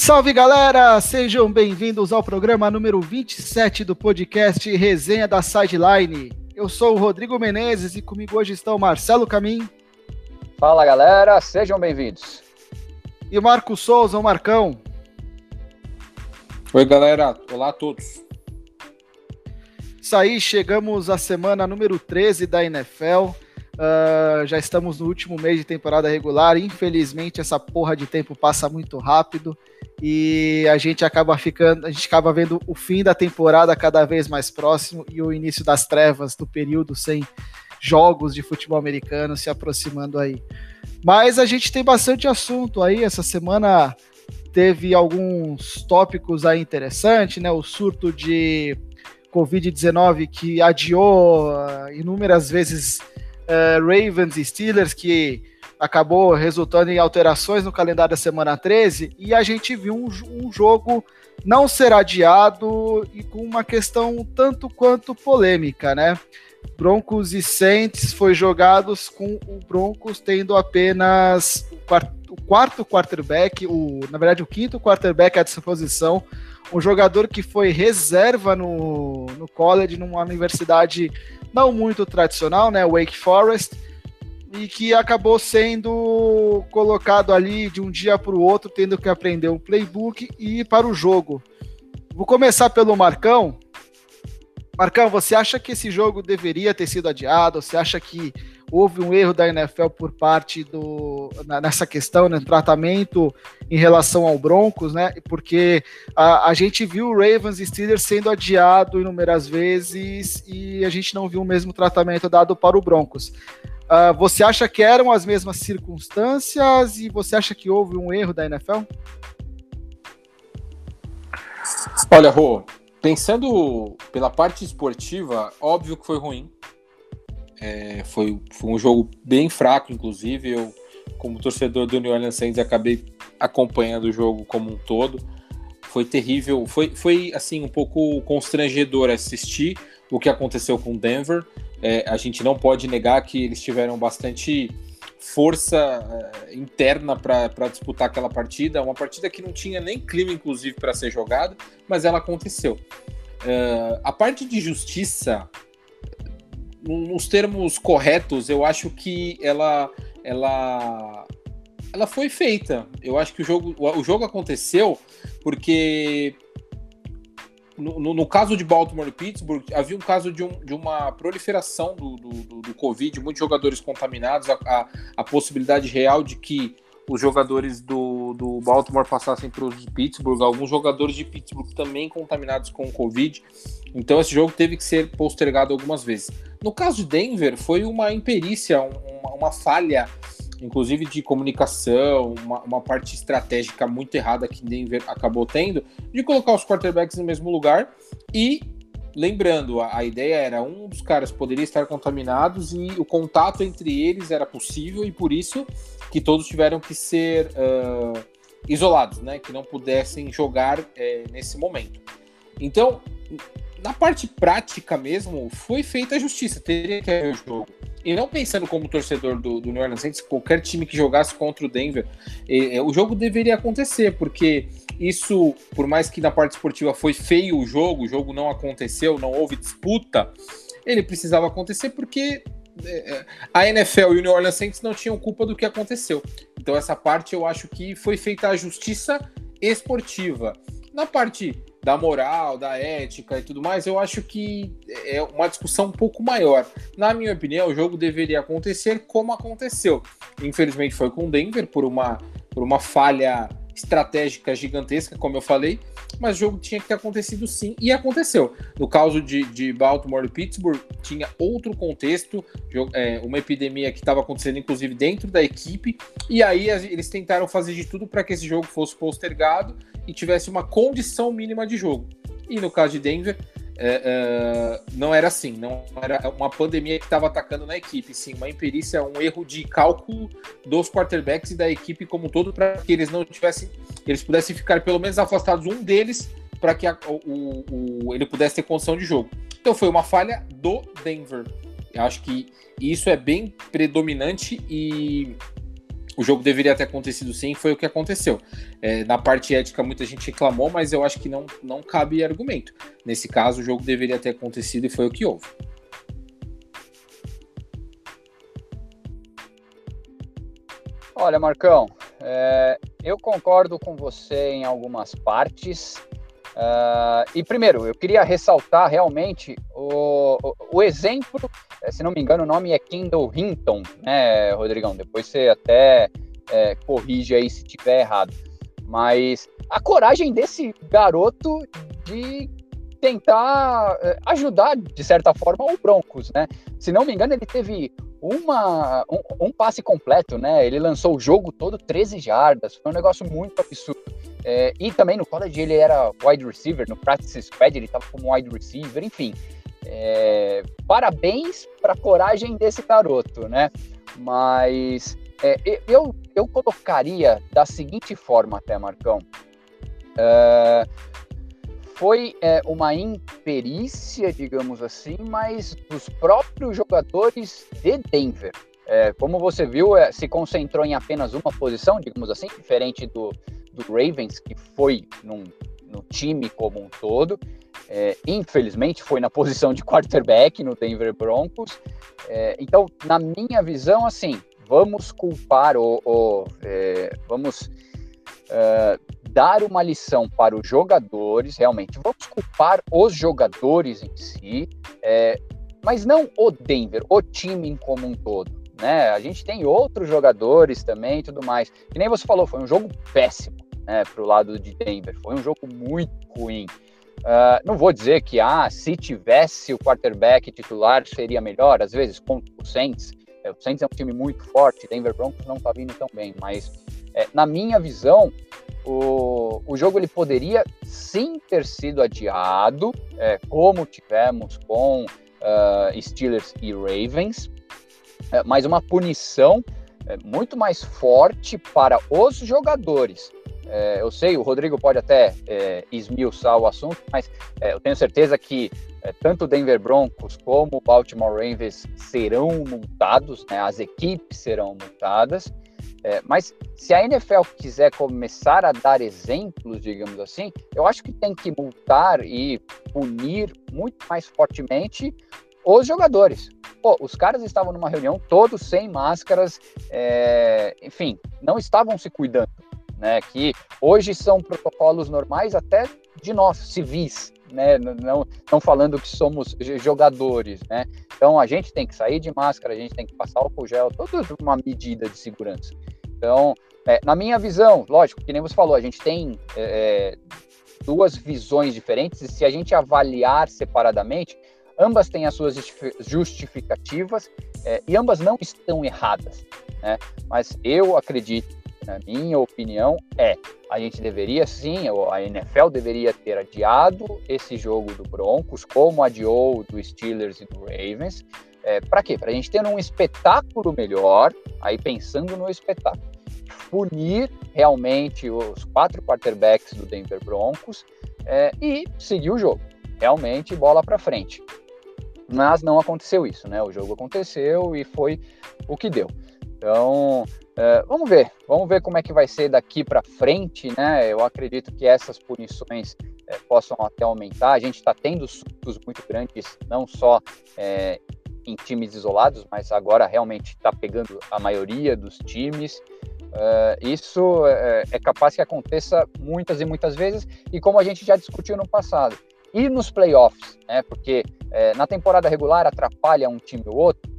Salve galera, sejam bem-vindos ao programa número 27 do podcast Resenha da Sideline. Eu sou o Rodrigo Menezes e comigo hoje estão Marcelo Camim. Fala galera, sejam bem-vindos. E Marco Souza, o Marcão. Oi galera, olá a todos. Isso aí, chegamos à semana número 13 da NFL. Uh, já estamos no último mês de temporada regular. Infelizmente, essa porra de tempo passa muito rápido e a gente acaba ficando, a gente acaba vendo o fim da temporada cada vez mais próximo e o início das trevas do período sem jogos de futebol americano se aproximando aí. Mas a gente tem bastante assunto aí. Essa semana teve alguns tópicos aí interessantes, né? O surto de Covid-19 que adiou uh, inúmeras vezes uh, Ravens e Steelers, que acabou resultando em alterações no calendário da semana 13, e a gente viu um, um jogo não ser adiado e com uma questão tanto quanto polêmica, né? Broncos e Saints foi jogados com o Broncos tendo apenas quarto, quarterback, o, na verdade o quinto quarterback à disposição, um jogador que foi reserva no, no college, numa universidade não muito tradicional, né, Wake Forest, e que acabou sendo colocado ali de um dia para o outro, tendo que aprender um playbook e ir para o jogo. Vou começar pelo Marcão. Marcão, você acha que esse jogo deveria ter sido adiado? Você acha que houve um erro da NFL por parte do nessa questão, no né, tratamento em relação ao Broncos, né? Porque a, a gente viu o Ravens e Steelers sendo adiado inúmeras vezes e a gente não viu o mesmo tratamento dado para o Broncos. Uh, você acha que eram as mesmas circunstâncias e você acha que houve um erro da NFL? Olha, Rô, pensando pela parte esportiva, óbvio que foi ruim. É, foi, foi um jogo bem fraco, inclusive. Eu, como torcedor do New Orleans Saints, acabei acompanhando o jogo como um todo. Foi terrível, foi, foi assim um pouco constrangedor assistir o que aconteceu com Denver. É, a gente não pode negar que eles tiveram bastante força é, interna para disputar aquela partida, uma partida que não tinha nem clima, inclusive, para ser jogada, mas ela aconteceu. É, a parte de justiça, nos termos corretos, eu acho que ela, ela, ela foi feita. Eu acho que o jogo, o jogo aconteceu porque no, no, no, caso de Baltimore e Pittsburgh, havia um caso de, um, de uma proliferação do, do, do, do, Covid, muitos jogadores contaminados, a, a, a, possibilidade real de que os jogadores do, do Baltimore passassem para os de Pittsburgh, alguns jogadores de Pittsburgh também contaminados com o Covid. Então esse jogo teve que ser postergado algumas vezes. No caso de Denver, foi uma imperícia, uma, uma falha inclusive de comunicação, uma, uma, parte estratégica muito errada que Denver acabou tendo, de colocar os quarterbacks no mesmo lugar e lembrando, a, a, ideia era um dos caras poderia estar contaminados e o contato entre eles era possível e por isso que todos tiveram que ser uh, isolados, né, que não pudessem jogar é, nesse momento. Então, na parte prática mesmo, foi feita a justiça, teria que haver o jogo. E não pensando como torcedor do, do New Orleans Saints, qualquer time que jogasse contra o Denver, eh, o jogo deveria acontecer, porque isso, por mais que na parte esportiva foi feio o jogo, o jogo não aconteceu, não houve disputa, ele precisava acontecer porque eh, a NFL e o New Orleans Saints não tinham culpa do que aconteceu. Então essa parte eu acho que foi feita a justiça esportiva. Na parte da moral, da ética e tudo mais, eu acho que é uma discussão um pouco maior. Na minha opinião, o jogo deveria acontecer como aconteceu. Infelizmente foi com o Denver por uma, por uma falha estratégica gigantesca, como eu falei, mas o jogo tinha que ter acontecido sim, e aconteceu. No caso de, de Baltimore e Pittsburgh, tinha outro contexto, é, uma epidemia que estava acontecendo, inclusive, dentro da equipe, e aí eles tentaram fazer de tudo para que esse jogo fosse postergado e tivesse uma condição mínima de jogo. E no caso de Denver, é, é, não era assim, não era uma pandemia que estava atacando na equipe, sim, uma imperícia, um erro de cálculo dos quarterbacks e da equipe como um todo para que eles não tivessem, eles pudessem ficar pelo menos afastados um deles para que a, o, o, ele pudesse ter condição de jogo. Então foi uma falha do Denver. Eu acho que isso é bem predominante e o jogo deveria ter acontecido sim, foi o que aconteceu. É, na parte ética, muita gente reclamou, mas eu acho que não, não cabe argumento. Nesse caso, o jogo deveria ter acontecido e foi o que houve. Olha, Marcão, é, eu concordo com você em algumas partes. Uh, e primeiro, eu queria ressaltar realmente o, o, o, exemplo, eh, se não me engano, o nome é Kendall Hinton, né, Rodrigão? Depois você até é, corrige aí se tiver errado. Mas a coragem desse garoto de tentar eh, ajudar, de certa forma, o Broncos, né? Se não me engano, ele teve uma, um, um, passe completo, né? Ele lançou o jogo todo 13 jardas, foi um negócio muito absurdo. É, e também no college ele era wide receiver, no practice squad ele estava como wide receiver, enfim. É, parabéns para a coragem desse garoto, né? Mas é, eu, eu colocaria da seguinte forma até, Marcão. É, foi é, uma imperícia, digamos assim, mas dos próprios jogadores de Denver. É, como você viu, é, se concentrou em apenas uma posição, digamos assim, diferente do, do Ravens, que foi num, no time como um todo. É, infelizmente, foi na posição de quarterback no Denver Broncos. É, então, na minha visão, assim, vamos culpar o, o é, vamos uh, dar uma lição para os jogadores, realmente, vamos culpar os jogadores em si, é, mas não o Denver, o time como um todo. Né? A gente tem outros jogadores também e tudo mais. Que nem você falou, foi um jogo péssimo né, para o lado de Denver, foi um jogo muito ruim. Uh, não vou dizer que ah, se tivesse o quarterback titular seria melhor, às vezes contra o Saints. É, o Saints é um time muito forte, Denver Broncos não está vindo tão bem, mas é, na minha visão, o, o jogo ele poderia sim ter sido adiado, é, como tivemos com uh, Steelers e Ravens, é, mas uma punição é, muito mais forte para os jogadores. É, eu sei, o Rodrigo pode até é, esmiuçar o assunto, mas é, eu tenho certeza que é, tanto o Denver Broncos como o Baltimore Ravens serão multados, né, as equipes serão multadas. É, mas se a NFL quiser começar a dar exemplos, digamos assim, eu acho que tem que multar e punir muito mais fortemente os jogadores. Pô, os caras estavam numa reunião todos sem máscaras, é, enfim, não estavam se cuidando, né? Que hoje são protocolos normais até de nós, civis, né? Não, não falando que somos jogadores, né? Então a gente tem que sair de máscara, a gente tem que passar álcool gel, toda uma medida de segurança. Então, é, na minha visão, lógico, que nem você falou, a gente tem é, é, duas visões diferentes e se a gente avaliar separadamente, ambas têm as suas justificativas é, e ambas não estão erradas. Né? Mas eu acredito, na minha opinião, é a gente deveria sim, a NFL deveria ter adiado esse jogo do Broncos, como adiou do Steelers e do Ravens, é, para quê? Para a gente ter um espetáculo melhor, aí pensando no espetáculo, punir realmente os quatro quarterbacks do Denver Broncos é, e seguir o jogo. Realmente, bola para frente. Mas não aconteceu isso, né? O jogo aconteceu e foi o que deu. Então, é, vamos ver, vamos ver como é que vai ser daqui para frente, né? Eu acredito que essas punições é, possam até aumentar. A gente está tendo sustos muito grandes, não só é, em times isolados, mas agora realmente está pegando a maioria dos times. Uh, isso é, é, capaz que aconteça muitas e muitas vezes, e como a gente já discutiu no passado. E nos playoffs, né? Porque é, na temporada regular atrapalha um time ou outro,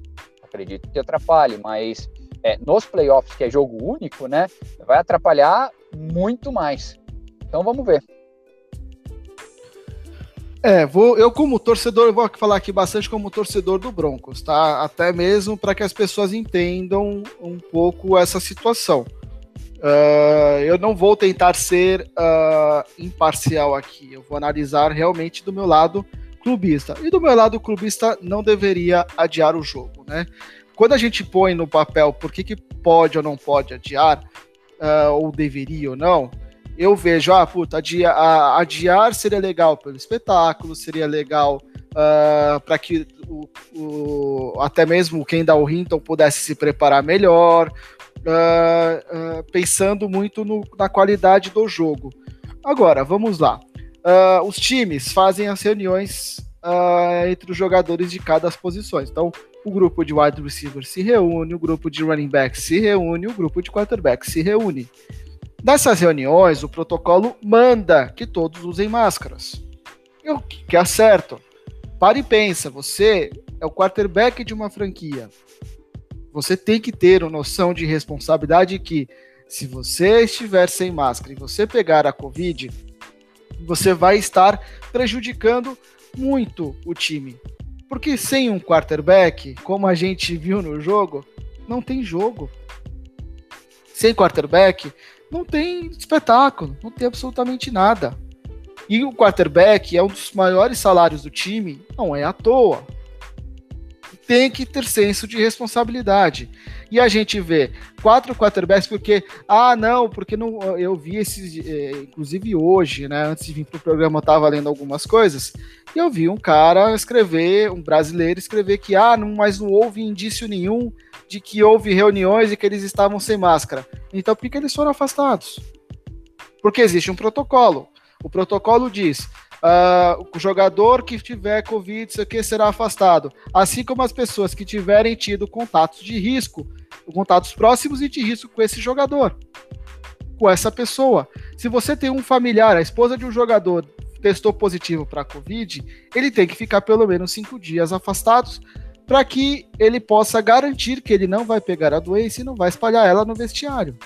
acredito que atrapalhe, mas é, nos playoffs, que é jogo único, né? Vai atrapalhar muito mais. Então vamos ver. É, vou, eu como torcedor, vou falar aqui bastante como torcedor do Broncos, tá? Até mesmo para que as pessoas entendam um pouco essa situação. Uh, eu não vou tentar ser uh, imparcial aqui, eu vou analisar realmente do meu lado clubista. E do meu lado clubista não deveria adiar o jogo, né? Quando a gente põe no papel por que, que pode ou não pode adiar, uh, ou deveria ou não, eu vejo, ah, puta, adiar, seria legal pelo espetáculo, seria legal uh, ah, para que o, o, até mesmo quem dá o Hinton pudesse se preparar melhor, uh, pensando muito no, na qualidade do jogo. Agora, vamos lá. Os times fazem as reuniões entre os jogadores de cada posições. Então, o grupo de wide receiver se reúne, o grupo de running back se reúne, o grupo de quarterback se reúne. Nessas reuniões, o protocolo manda que todos usem máscaras. E o que é certo? Pare e pensa, você é o quarterback de uma franquia. Você tem que ter uma noção de responsabilidade que se você estiver sem máscara e você pegar a Covid, você vai estar prejudicando muito o time. Porque sem um quarterback, como a gente viu no jogo, não tem jogo. Sem quarterback, não tem espetáculo, não tem absolutamente nada. E o quarterback é um dos maiores salários do time, não é à toa tem que ter senso de responsabilidade. E a gente vê quatro quarterbacks porque, ah, não, porque não, eu vi esses, é, inclusive hoje, né, antes de vir para o programa, eu estava lendo algumas coisas, e eu vi um cara escrever, um brasileiro escrever que, ah, não, mas não houve indício nenhum de que houve reuniões e que eles estavam sem máscara. Então, por que eles foram afastados? Porque existe um protocolo. O protocolo diz: Uh, o jogador que tiver Covid, isso aqui será afastado. Assim como as pessoas que tiverem tido contatos de risco, contatos próximos e de risco com esse jogador, com essa pessoa. Se você tem um familiar, a esposa de um jogador testou positivo para Covid, ele tem que ficar pelo menos cinco dias afastados para que ele possa garantir que ele não vai pegar a doença e não vai espalhar ela no vestiário.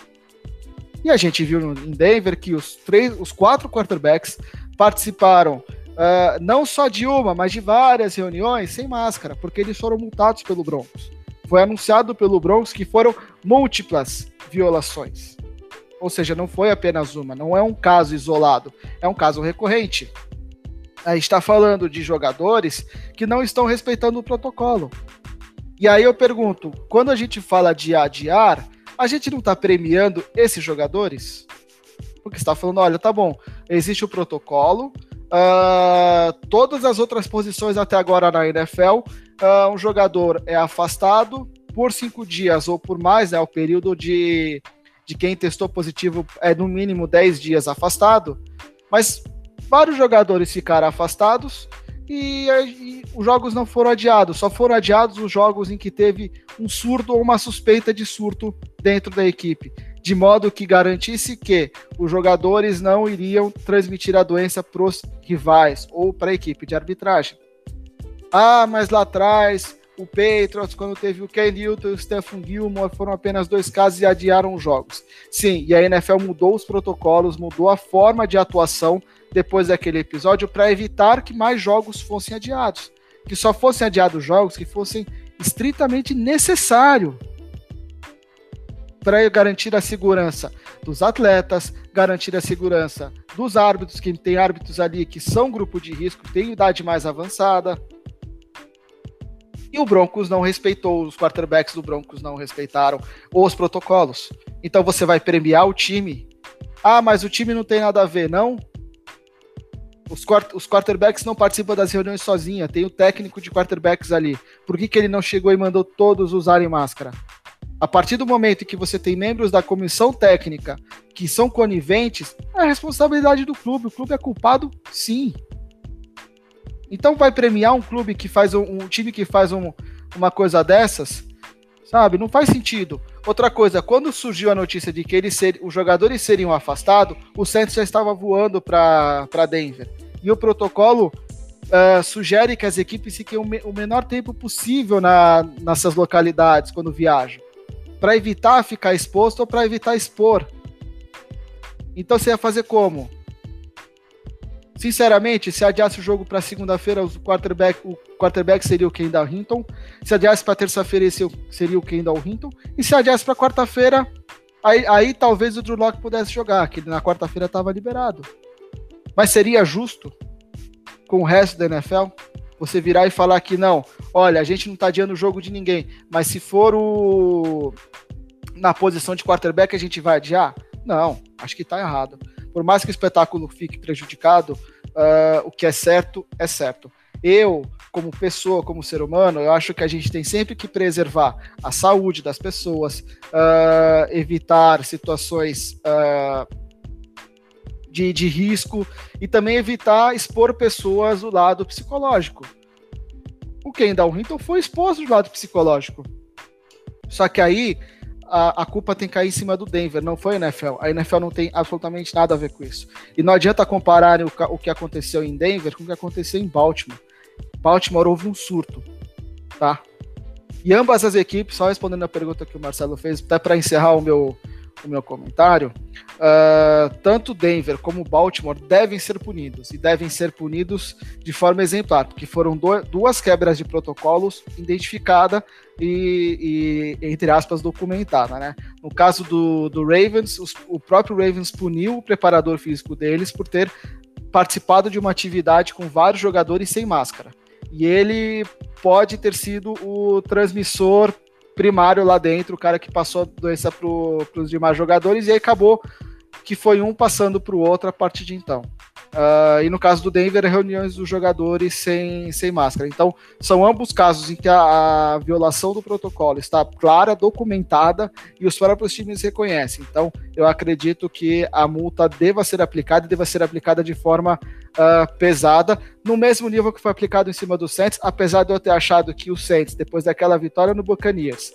E a gente viu em Denver que os três, os quatro quarterbacks participaram uh, não só de uma, mas de várias reuniões sem máscara, porque eles foram multados pelo Broncos. Foi anunciado pelo Broncos que foram múltiplas violações. Ou seja, não foi apenas uma, não é um caso isolado, é um caso recorrente. A gente está falando de jogadores que não estão respeitando o protocolo. E aí eu pergunto, quando a gente fala de adiar, a gente não está premiando esses jogadores? porque está falando, olha, tá bom, existe o protocolo, uh, todas as outras posições até agora na NFL, uh, ah, um jogador é afastado por cinco dias ou por mais, né, o período de, de quem testou positivo é no mínimo 10 dias afastado, mas vários jogadores ficaram afastados e, e, os jogos não foram adiados, só foram adiados os jogos em que teve um surto ou uma suspeita de surto dentro da equipe de modo que garantisse que os jogadores não iriam transmitir a doença para os rivais ou para a equipe de arbitragem. Ah, mas lá atrás, o Patriots, quando teve o Ken Newton e o Stephen Gilmore, foram apenas dois casos e adiaram os jogos. Sim, e a NFL mudou os protocolos, mudou a forma de atuação depois daquele episódio para evitar que mais jogos fossem adiados. Que só fossem adiados jogos que fossem estritamente necessários para garantir a segurança dos atletas, garantir a segurança dos árbitros, que tem árbitros ali que são grupo de risco, têm idade mais avançada. E o Broncos não respeitou, os quarterbacks do Broncos não respeitaram os protocolos. Então você vai premiar o time. Ah, mas o time não tem nada a ver, não? Os, os quarterbacks não participam das reuniões sozinha, tem o técnico de quarterbacks ali. Por que, que ele não chegou e mandou todos usarem máscara? A partir do momento que você tem membros da comissão técnica que são coniventes, é a responsabilidade do clube. O clube é culpado, sim. Então vai premiar um clube que faz um, um time que faz um, uma coisa dessas, sabe? Não faz sentido. Outra coisa, quando surgiu a notícia de que eles ser, os jogadores seriam afastados, o Santos já estava voando para Denver. E o protocolo uh, sugere que as equipes fiquem o, me, o menor tempo possível na, nessas localidades quando viajam para evitar ficar exposto ou para evitar expor. Então você ia fazer como? Sinceramente, se adiasse o jogo para segunda-feira, o quarterback, o quarterback seria o Kendall Hinton. Se adiasse para terça-feira, seria o Kendall Hinton. E se adiasse para quarta-feira, aí, aí, talvez o Drew Locke pudesse jogar, que na quarta-feira estava liberado. Mas seria justo com o resto da NFL? Você virar e falar que não, olha, a gente não tá adiando o jogo de ninguém, mas se for o na posição de quarterback a gente vai adiar? Não, acho que tá errado. Por mais que o espetáculo fique prejudicado, uh, o que é certo é certo. Eu, como pessoa, como ser humano, eu acho que a gente tem sempre que preservar a saúde das pessoas, uh, evitar situações uh, de, de risco e também evitar expor pessoas do lado psicológico. O Ken Hinton foi exposto do lado psicológico. Só que aí a, a, culpa tem que cair em cima do Denver, não foi a NFL. A NFL não tem absolutamente nada a ver com isso. E não adianta comparar o, o que aconteceu em Denver com o que aconteceu em Baltimore. Baltimore houve um surto, tá? E ambas as equipes, só respondendo a pergunta que o Marcelo fez, até para encerrar o meu, o meu comentário, uh, tanto Denver como Baltimore devem ser punidos, e devem ser punidos de forma exemplar, porque foram do, duas quebras de protocolos identificada e, e, entre aspas, documentada. Né? No caso do, do Ravens, os, o próprio Ravens puniu o preparador físico deles por ter participado de uma atividade com vários jogadores sem máscara. E ele pode ter sido o transmissor primário lá dentro, o cara que passou a doença para os demais jogadores, e aí acabou que foi um passando para o outro a partir de então. Uh, e no caso do Denver, reuniões dos jogadores sem, sem máscara. Então, são ambos casos em que a, a, violação do protocolo está clara, documentada e os próprios times reconhecem. Então, eu acredito que a multa deva ser aplicada e deva ser aplicada de forma uh, pesada, no mesmo nível que foi aplicado em cima do Saints, apesar de eu ter achado que o Saints, depois daquela vitória no Buccaneers,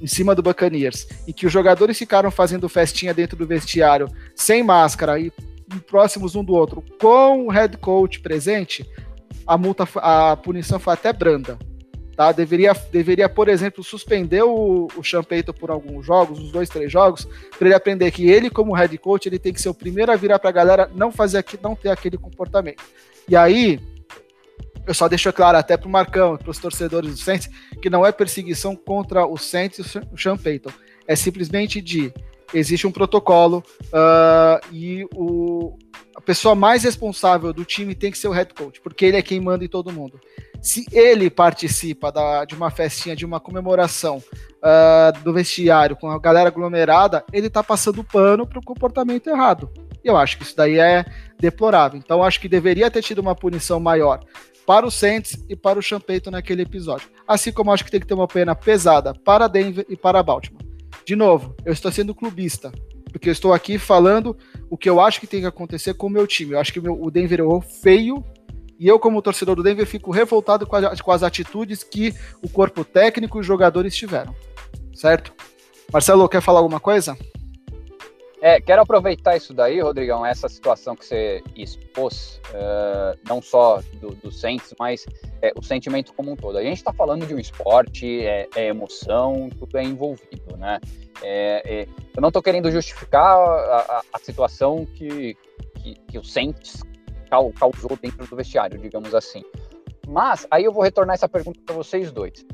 em cima do Buccaneers, e que os jogadores ficaram fazendo festinha dentro do vestiário sem máscara e próximos um do outro, com o head coach presente, a multa, a punição foi até branda. Tá? Deveria, deveria, por exemplo, suspender o, o Champeito por alguns jogos, uns dois, três jogos, para ele aprender que ele, como head coach, ele tem que ser o primeiro a virar para a galera não fazer aqui, não ter aquele comportamento. E aí, eu só deixo claro até para o Marcão, para os torcedores do Saints, que não é perseguição contra o Saints e o Payton. É simplesmente de existe um protocolo uh, e o, a pessoa mais responsável do time tem que ser o head coach, porque ele é quem manda em todo mundo. Se ele participa da, de uma festinha, de uma comemoração uh, do vestiário com a galera aglomerada, ele está passando pano para o comportamento errado. Eu acho que isso daí é deplorável. Então, acho que deveria ter tido uma punição maior para o Saints e para o Champeito naquele episódio. Assim como acho que tem que ter uma pena pesada para Denver e para Baltimore. De novo, eu estou sendo clubista, porque eu estou aqui falando o que eu acho que tem que acontecer com o meu time. Eu acho que o, Denver errou feio e eu, como torcedor do Denver, fico revoltado com, a, com as atitudes que o corpo técnico e os jogadores tiveram. Certo? Marcelo, quer falar alguma coisa? É, quero aproveitar isso daí, Rodrigão, essa situação que você expôs, uh, não só do, do Saints, mas é, o sentimento como um todo. A gente está falando de um esporte, é, é, emoção, tudo é envolvido, né? É, é eu não estou querendo justificar a, a, a situação que, que, que, o Saints causou dentro do vestiário, digamos assim. Mas aí eu vou retornar essa pergunta para vocês dois.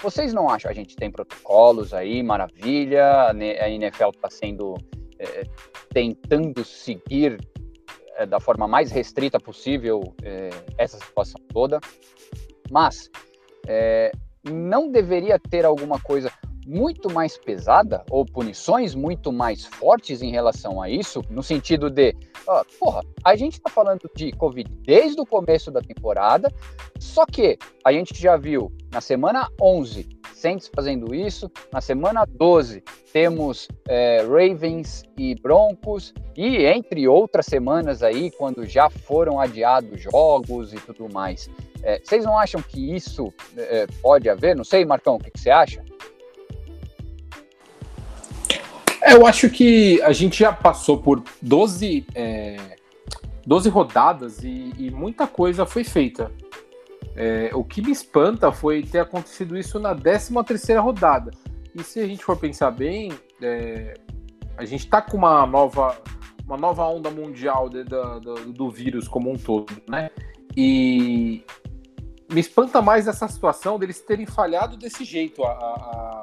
Vocês não acham? A gente tem protocolos aí, maravilha, a NFL está sendo é, tentando seguir é, da forma mais restrita possível é, essa situação toda, mas é, não deveria ter alguma coisa muito mais pesada ou punições muito mais fortes em relação a isso, no sentido de, ó, porra, a gente tá falando de Covid desde o começo da temporada, só que a gente já viu na semana 11 Saints fazendo isso. Na semana 12, temos é, Ravens e Broncos. E entre outras semanas aí, quando já foram adiados jogos e tudo mais. É, vocês não acham que isso é, pode haver? Não sei, Marcão, o que, que você acha? É, eu acho que a gente já passou por 12, é, 12 rodadas e, e muita coisa foi feita. É, o que me espanta foi ter acontecido isso na 13 terceira rodada. E se a gente for pensar bem, é, a gente está com uma nova, uma nova onda mundial de, de, do vírus como um todo, né? E me espanta mais essa situação deles terem falhado desse jeito. A, a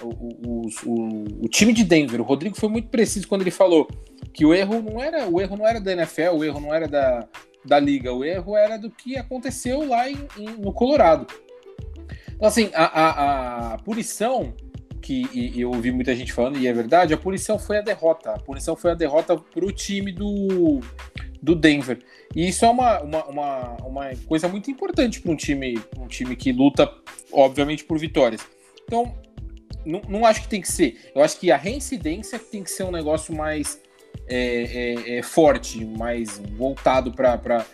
o, o, o, o, time de Denver, o Rodrigo foi muito preciso quando ele falou que o erro não era o erro não era da NFL, o erro não era da, da liga. O erro era do que aconteceu lá em, em, no Colorado. Então, assim, a, a, a punição, que e, eu ouvi muita gente falando, e é verdade, a punição foi a derrota. A punição foi a derrota para o time do, do Denver. E isso é uma, uma, uma, uma coisa muito importante para um time, um time que luta, obviamente, por vitórias. Então, não, não acho que tem que ser. Eu acho que a reincidência tem que ser um negócio mais é, é, é forte, mais voltado para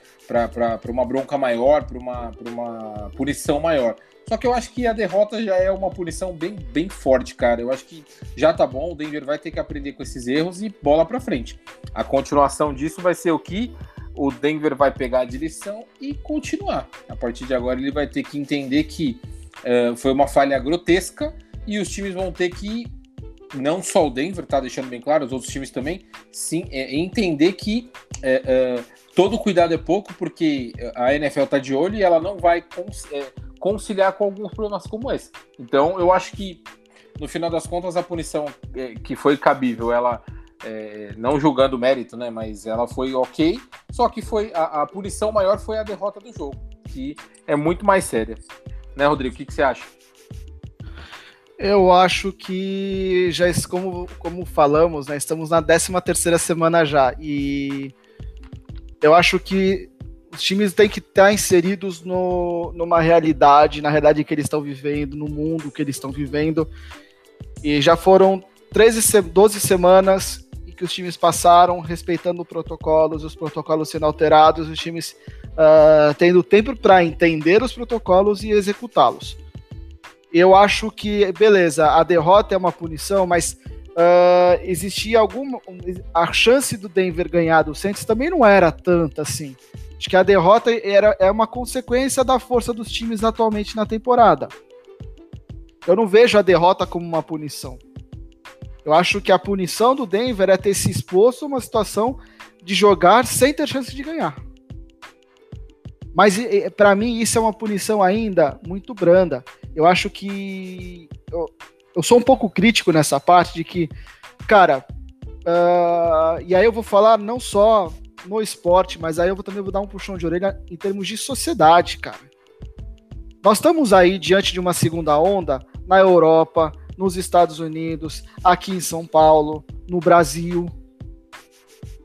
uma bronca maior, para uma, uma punição maior. Só que eu acho que a derrota já é uma punição bem, bem forte, cara. Eu acho que já tá bom, o Denver vai ter que aprender com esses erros e bola para frente. A continuação disso vai ser o que o Denver vai pegar a direção e continuar. A partir de agora ele vai ter que entender que uh, foi uma falha grotesca e os times vão ter que não só o Denver, tá deixando bem claro, os outros times também, sim, é, entender que é, é, todo cuidado é pouco, porque a NFL tá de olho e ela não vai é, conciliar com alguns problemas como esse. Então, eu acho que, no final das contas, a punição é, que foi cabível, ela. É, não julgando o mérito, né? Mas ela foi ok. Só que foi a, a, punição maior foi a derrota do jogo, que é muito mais séria. Né, Rodrigo? O que, que você acha? Eu acho que já como, como falamos, né, estamos na 13 terceira semana já e eu acho que os times têm que estar inseridos no, numa realidade, na realidade que eles estão vivendo, no mundo que eles estão vivendo. E já foram 13, 12 semanas que os times passaram respeitando protocolos, os protocolos sendo alterados, os times uh, tendo tempo para entender os protocolos e executá-los. Eu acho que, beleza, a derrota é uma punição, mas uh, existia alguma. A chance do Denver ganhar do Saints também não era tanta assim. Acho que a derrota era, é uma consequência da força dos times atualmente na temporada. Eu não vejo a derrota como uma punição. Eu acho que a punição do Denver é ter se exposto a uma situação de jogar sem ter chance de ganhar. Mas para mim isso é uma punição ainda muito branda. Eu acho que eu, eu sou um pouco crítico nessa parte de que, cara, uh, e aí eu vou falar não só no esporte, mas aí eu vou, também vou dar um puxão de orelha em termos de sociedade, cara. Nós estamos aí diante de uma segunda onda na Europa, nos Estados Unidos, aqui em São Paulo, no Brasil.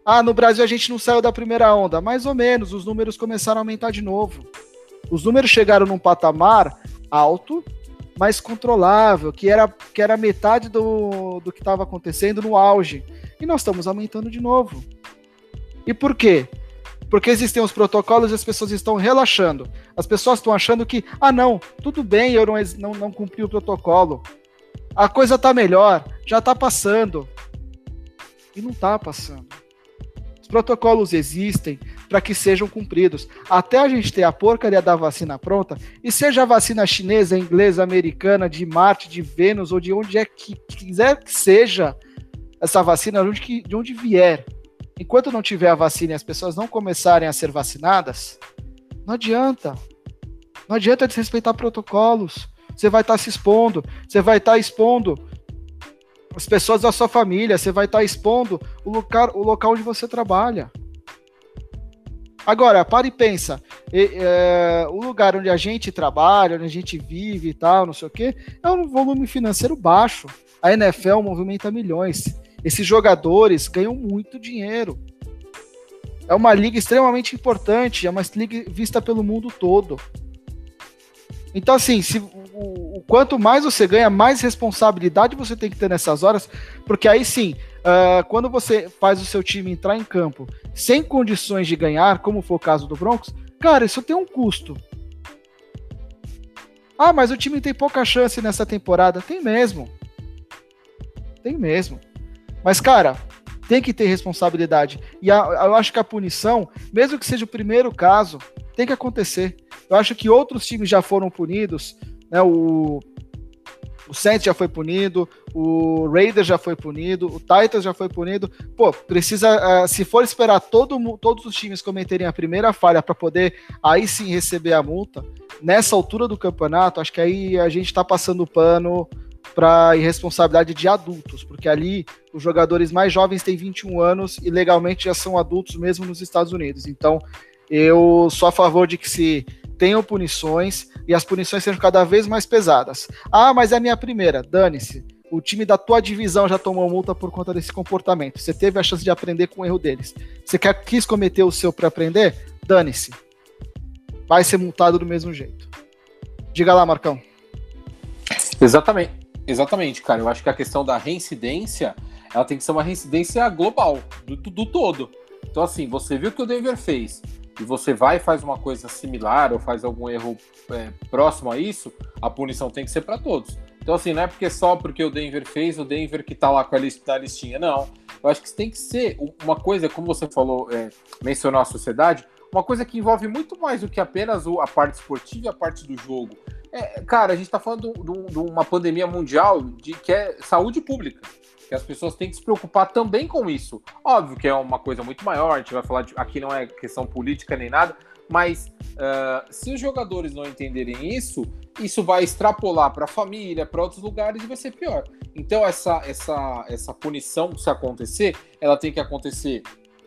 Ah, no Brasil a gente não saiu da primeira onda. Mais ou menos, os números começaram a aumentar de novo. Os números chegaram num patamar alto, mas controlável, que era, que era metade do, do que estava acontecendo no auge. E nós estamos aumentando de novo. E por quê? Porque existem os protocolos e as pessoas estão relaxando. As pessoas estão achando que, ah, não, tudo bem, eu não, não, não cumpri o protocolo. A coisa está melhor, já está passando. E não está passando. Os protocolos existem para que sejam cumpridos. Até a gente ter a porcaria da vacina pronta, e seja a vacina chinesa, inglesa, americana, de Marte, de Vênus, ou de onde é que quiser que seja essa vacina, de onde, de onde vier. Enquanto não tiver a vacina e as pessoas não começarem a ser vacinadas, não adianta. Não adianta desrespeitar protocolos. Você vai estar tá se expondo, você vai estar tá expondo as pessoas da sua família, você vai estar tá expondo o local, o local onde você trabalha. Agora, para e pensa, é, o lugar onde a gente trabalha, onde a gente vive e tal, não sei o quê, é um volume financeiro baixo. A NFL movimenta milhões. Esses jogadores ganham muito dinheiro. É uma liga extremamente importante, é uma liga vista pelo mundo todo. Então, assim, se, o, o, quanto mais você ganha, mais responsabilidade você tem que ter nessas horas, porque aí sim, uh, quando você faz o seu time entrar em campo sem condições de ganhar, como foi o caso do Broncos, cara, isso tem um custo. Ah, mas o time tem pouca chance nessa temporada. Tem mesmo. Tem mesmo. Mas, cara, tem que ter responsabilidade. E a, eu acho que a punição, mesmo que seja o primeiro caso, tem que acontecer. Eu acho que outros times já foram punidos, né? O, o Saints já foi punido, o Raiders já foi punido, o Titans já foi punido. Pô, precisa, uh, se for esperar todo, todos os times cometerem a primeira falha para poder aí sim receber a multa, nessa altura do campeonato, acho que aí a gente está passando pano para irresponsabilidade de adultos, porque ali os jogadores mais jovens têm 21 anos e legalmente já são adultos mesmo nos Estados Unidos. Então, eu sou a favor de que se tenham punições e as punições sejam cada vez mais pesadas. Ah, mas é a minha primeira, dane-se. o time da tua divisão já tomou multa por conta desse comportamento. Você teve a chance de aprender com o erro deles. Você quer, quis cometer o seu para aprender? Dane-se. Vai ser multado do mesmo jeito. Diga lá, Marcão. Exatamente. Exatamente, cara. Eu acho que a questão da reincidência, ela tem que ser uma reincidência global, do, do, do todo. Então, assim, você viu o que o Denver fez e você vai e faz uma coisa similar ou faz algum erro é, próximo a isso, a punição tem que ser para todos. Então, assim, não é porque só porque o Denver fez, o Denver que tá lá com a lista, listinha, não. Eu acho que tem que ser uma coisa, como você falou, é, mencionou a sociedade, uma coisa que envolve muito mais do que apenas a parte esportiva e a parte do jogo. É, cara, a gente está falando de uma pandemia mundial de que é saúde pública que as pessoas têm que se preocupar também com isso. Óbvio que é uma coisa muito maior, a gente vai falar de, aqui não é questão política nem nada, mas uh, se os jogadores não entenderem isso, isso vai extrapolar para a família, para outros lugares e vai ser pior. Então essa essa essa punição se acontecer, ela tem que acontecer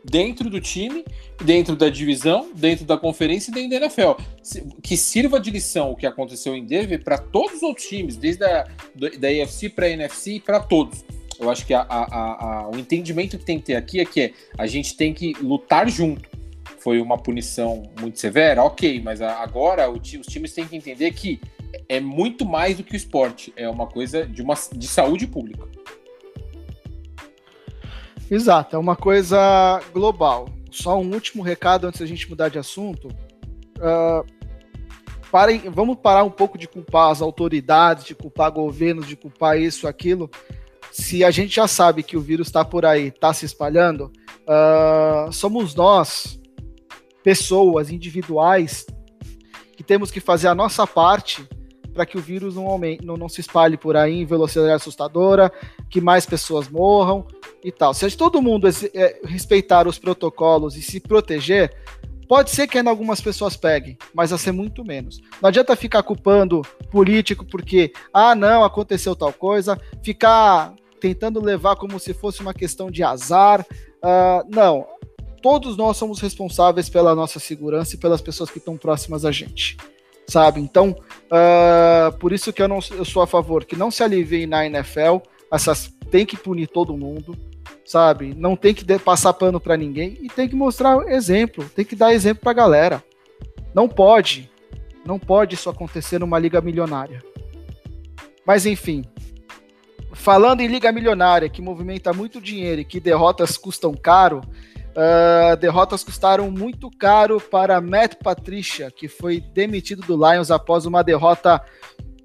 dentro do time, dentro da divisão, dentro da conferência e dentro da NFL. Que sirva de lição o que aconteceu em Denver para todos os outros times, desde a da AFC para a NFC e para todos. Eu acho que a, a, a, o entendimento que tem que ter aqui é que a gente tem que lutar junto. Foi uma punição muito severa, ok, mas agora os times têm que entender que é muito mais do que o esporte, é uma coisa de, uma, de saúde pública. Exato, é uma coisa global. Só um último recado antes da gente mudar de assunto. Uh, parem, vamos parar um pouco de culpar as autoridades, de culpar governos, de culpar isso, aquilo. Se a gente já sabe que o vírus está por aí, está se espalhando, uh, somos nós, pessoas individuais, que temos que fazer a nossa parte para que o vírus não, aumente, não, não, se espalhe por aí em velocidade assustadora, que mais pessoas morram e tal. Se todo mundo é, respeitar os protocolos e se proteger, pode ser que ainda algumas pessoas peguem, mas vai ser muito menos. Não adianta ficar culpando político porque, ah, não, aconteceu tal coisa, ficar tentando levar como se fosse uma questão de azar. Uh, não, todos nós somos responsáveis pela nossa segurança e pelas pessoas que estão próximas a gente sabe? Então, uh, por isso que eu, não, eu sou a favor que não se alivie na NFL, essas tem que punir todo mundo, sabe? Não tem que passar pano para ninguém e tem que mostrar exemplo, tem que dar exemplo para a galera. Não pode, não pode isso acontecer numa liga milionária. Mas enfim, falando em liga milionária que movimenta muito dinheiro e que derrotas custam caro, Uh, derrotas custaram muito caro para Matt Patricia, que foi demitido do Lions após uma derrota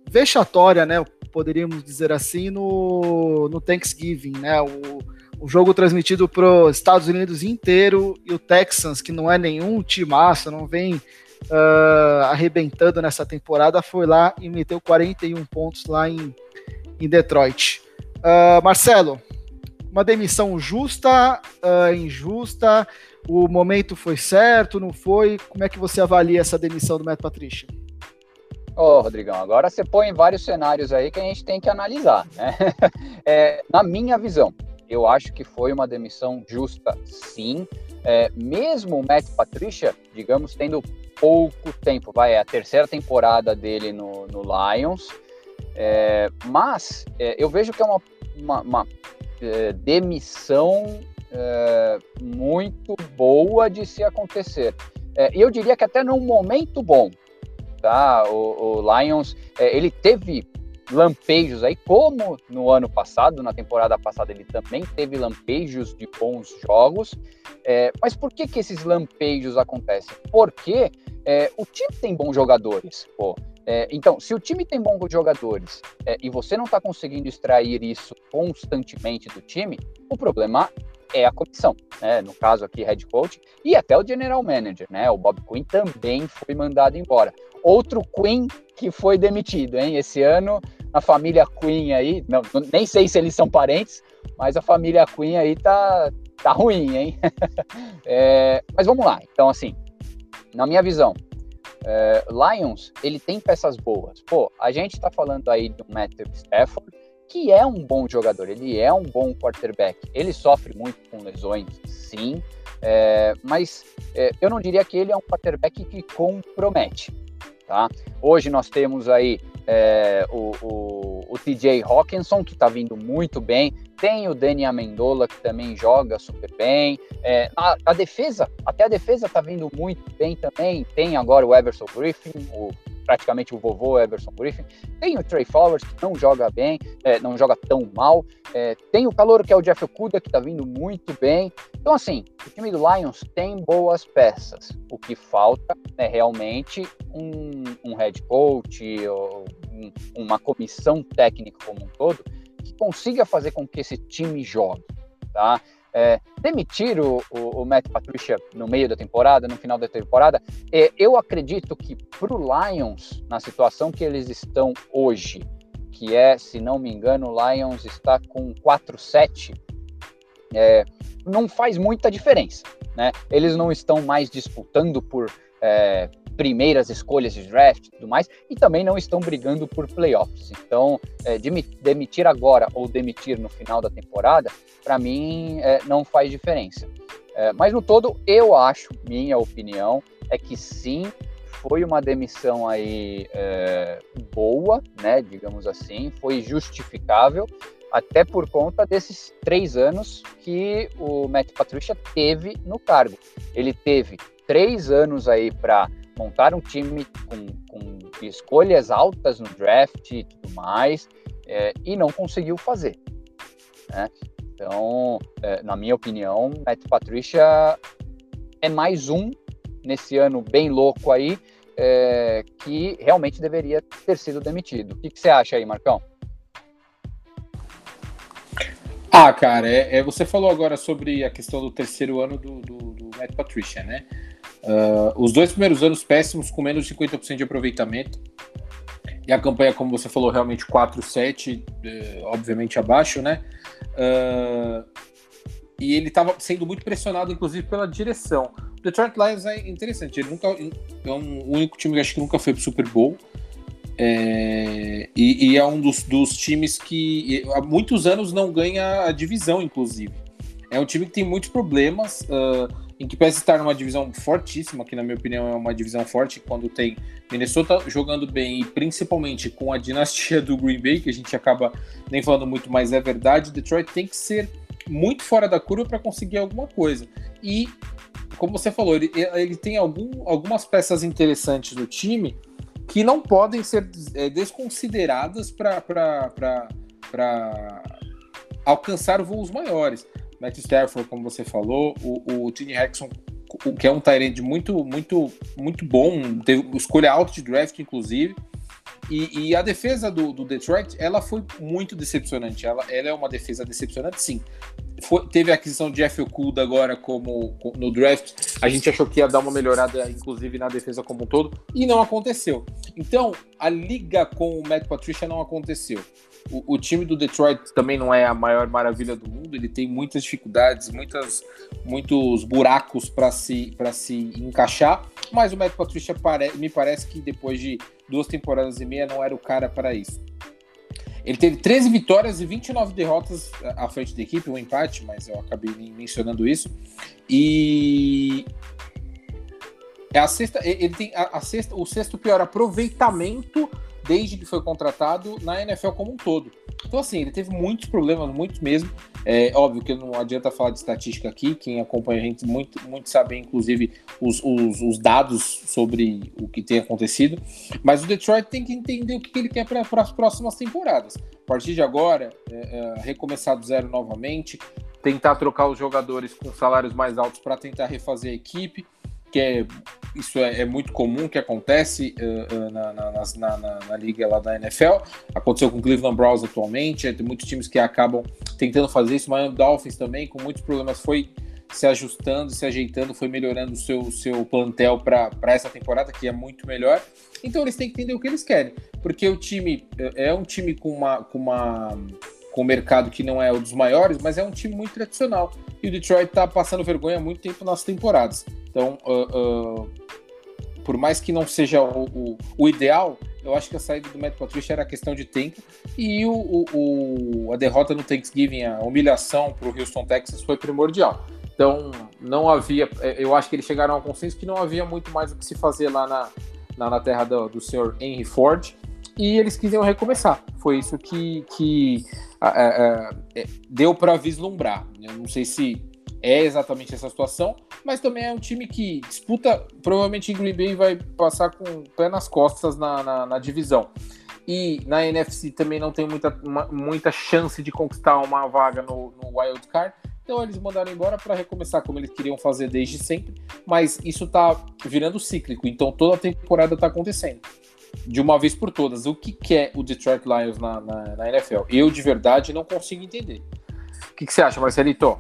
vexatória, né? Poderíamos dizer assim, no, no Thanksgiving, né? O, o jogo transmitido para os Estados Unidos inteiro e o Texans, que não é nenhum timaço, não vem uh, arrebentando nessa temporada, foi lá e meteu 41 pontos lá em, em Detroit. Uh, Marcelo, uma demissão justa, uh, injusta? O momento foi certo, não foi? Como é que você avalia essa demissão do Matt Patricia? Ô, oh, Rodrigão, agora você põe vários cenários aí que a gente tem que analisar, né? É, na minha visão, eu acho que foi uma demissão justa, sim. É, mesmo o Matt Patricia, digamos, tendo pouco tempo, vai, é a terceira temporada dele no, no Lions, é, mas é, eu vejo que é uma, uma, uma é, demissão é, muito boa de se acontecer. É, e eu diria que até num momento bom, tá? O, o Lions, é, ele teve lampejos aí, como no ano passado, na temporada passada ele também teve lampejos de bons jogos. É, mas por que que esses lampejos acontecem? Porque é, o time tem bons jogadores, pô. É, então, se o time tem bons jogadores é, e você não está conseguindo extrair isso constantemente do time, o problema é a comissão, né? no caso aqui, head coach, e até o general manager, né? O Bob Quinn também foi mandado embora. Outro Quinn que foi demitido, hein? Esse ano, a família Quinn aí, não, nem sei se eles são parentes, mas a família Quinn aí tá, tá ruim, hein? é, mas vamos lá. Então, assim, na minha visão, é, Lions, ele tem peças boas. Pô, a gente tá falando aí do Matthew Stafford, que é um bom jogador, ele é um bom quarterback. Ele sofre muito com lesões, sim, é, mas é, eu não diria que ele é um quarterback que compromete. Tá? Hoje nós temos aí é, o, o, o, TJ Hawkinson, que está vindo muito bem, tem o Dani Amendola, que também joga super bem. É, a, a, defesa, até a defesa está vindo muito bem também. Tem agora o Everson Griffin, o praticamente o vovô Everson Griffin. Tem o Trey Flowers, que não joga bem, é, não joga tão mal. É, tem o calor que é o Jeff Okuda, que está vindo muito bem. Então, assim, o time do Lions tem boas peças. O que falta é realmente um, um head coach ou um, uma comissão técnica como um todo que consiga fazer com que esse time jogue. Tá? é, demitir o, o, o, Matt Patricia no meio da temporada, no final da temporada, é, eu acredito que para o Lions, na situação que eles estão hoje, que é, se não me engano, o Lions está com 4-7, é, não faz muita diferença. Né? Eles não estão mais disputando por é, primeiras escolhas de draft e tudo mais, e também não estão brigando por playoffs. Então, é, demitir agora ou demitir no final da temporada, para mim, é, não faz diferença. É, mas no todo, eu acho, minha opinião, é que sim, foi uma demissão aí é, boa, né, digamos assim, foi justificável, até por conta desses três anos que o Matt Patricia teve no cargo. Ele teve três anos aí para montar um time com, com, escolhas altas no draft e tudo mais, é, e não conseguiu fazer. Né? Então, é, na minha opinião, Matt Patricia é mais um nesse ano bem louco aí, é, que realmente deveria ter sido demitido. O que, que, você acha aí, Marcão? Ah, cara, é, é, você falou agora sobre a questão do terceiro ano do, do, do Matt Patricia, né? Uh, os dois primeiros anos péssimos, com menos de 50% de aproveitamento. E a campanha, como você falou, realmente 4-7, eh, obviamente abaixo, né? Uh, e ele estava sendo muito pressionado, inclusive, pela direção. O Detroit Lions é interessante, ele nunca é um, único time que acho que nunca foi para o Super Bowl. É, e, e, é um dos, dos times que há muitos anos não ganha a divisão, inclusive. É um time que tem muitos problemas. Uh, em que parece estar numa divisão fortíssima, que na minha opinião é uma divisão forte, quando tem Minnesota jogando bem e principalmente com a dinastia do Green Bay, que a gente acaba nem falando muito, mas é verdade, Detroit tem que ser muito fora da curva para conseguir alguma coisa. E, como você falou, ele, ele tem algum, algumas peças interessantes do time que não podem ser é, desconsideradas para alcançar voos maiores. Matt Stafford, como você falou, o, o Tini Hexon, que é um Tyrande muito, muito, muito bom, teve escolha alta de draft, inclusive. E, e a defesa do, do, Detroit, ela foi muito decepcionante. Ela, ela é uma defesa decepcionante, sim. Foi, teve a aquisição de Jeff Okuda agora como no draft. A gente achou que ia dar uma melhorada, inclusive, na defesa como um todo, e não aconteceu. Então, a liga com o Matt Patricia não aconteceu. O, o, time do Detroit também não é a maior maravilha do mundo, ele tem muitas dificuldades, muitas, muitos buracos para se, se encaixar, mas o Matt Patricia pare, me parece que depois de duas temporadas e meia não era o cara para isso. Ele teve 13 vitórias e 29 derrotas à frente da equipe, um empate, mas eu acabei mencionando isso. E é a sexta, ele tem a, a sexta, o sexto pior aproveitamento desde que foi contratado na NFL como um todo. Então, assim, ele teve muitos problemas, muitos mesmo. É óbvio que não adianta falar de estatística aqui, quem acompanha a gente muito, muito sabe, inclusive, os, os, os dados sobre o que tem acontecido. Mas o Detroit tem que entender o que ele quer para as próximas temporadas. A partir de agora, é, é, recomeçar do zero novamente, tentar trocar os jogadores com salários mais altos para tentar refazer a equipe que é, isso é, é, muito comum que acontece uh, uh, na, na, na, na, liga lá da NFL. Aconteceu com o Cleveland Browns atualmente, tem muitos times que acabam tentando fazer isso, o Dolphins também, com muitos problemas, foi se ajustando, se ajeitando, foi melhorando o seu, seu plantel para essa temporada, que é muito melhor. Então eles têm que entender o que eles querem, porque o time é, é um time com uma, com uma com um mercado que não é um dos maiores, mas é um time muito tradicional. E o Detroit está passando vergonha há muito tempo nas temporadas. Então, uh, por mais que não seja o, o, o, ideal, eu acho que a saída do Matt Patricia era questão de tempo. E o, o a derrota no Thanksgiving, a humilhação para o Houston Texas foi primordial. Então, não havia. É, eu acho que eles chegaram ao consenso que não havia muito mais o que se fazer lá na, na, na terra do, do senhor Henry Ford. e eles quiseram recomeçar. Foi isso que, que é, deu para vislumbrar. Eu não sei se é exatamente essa situação, mas também é um time que disputa, provavelmente em Green Bay vai passar com o pé nas costas na, na, na divisão. E na NFC também não tem muita, uma, muita chance de conquistar uma vaga no, no Wild Card. Então eles mandaram embora para recomeçar como eles queriam fazer desde sempre, mas isso tá virando cíclico, então toda a temporada tá acontecendo. De uma vez por todas. O que quer o Detroit Lions na, na, na NFL? Eu de verdade não consigo entender. O que, que você acha, Marcelito?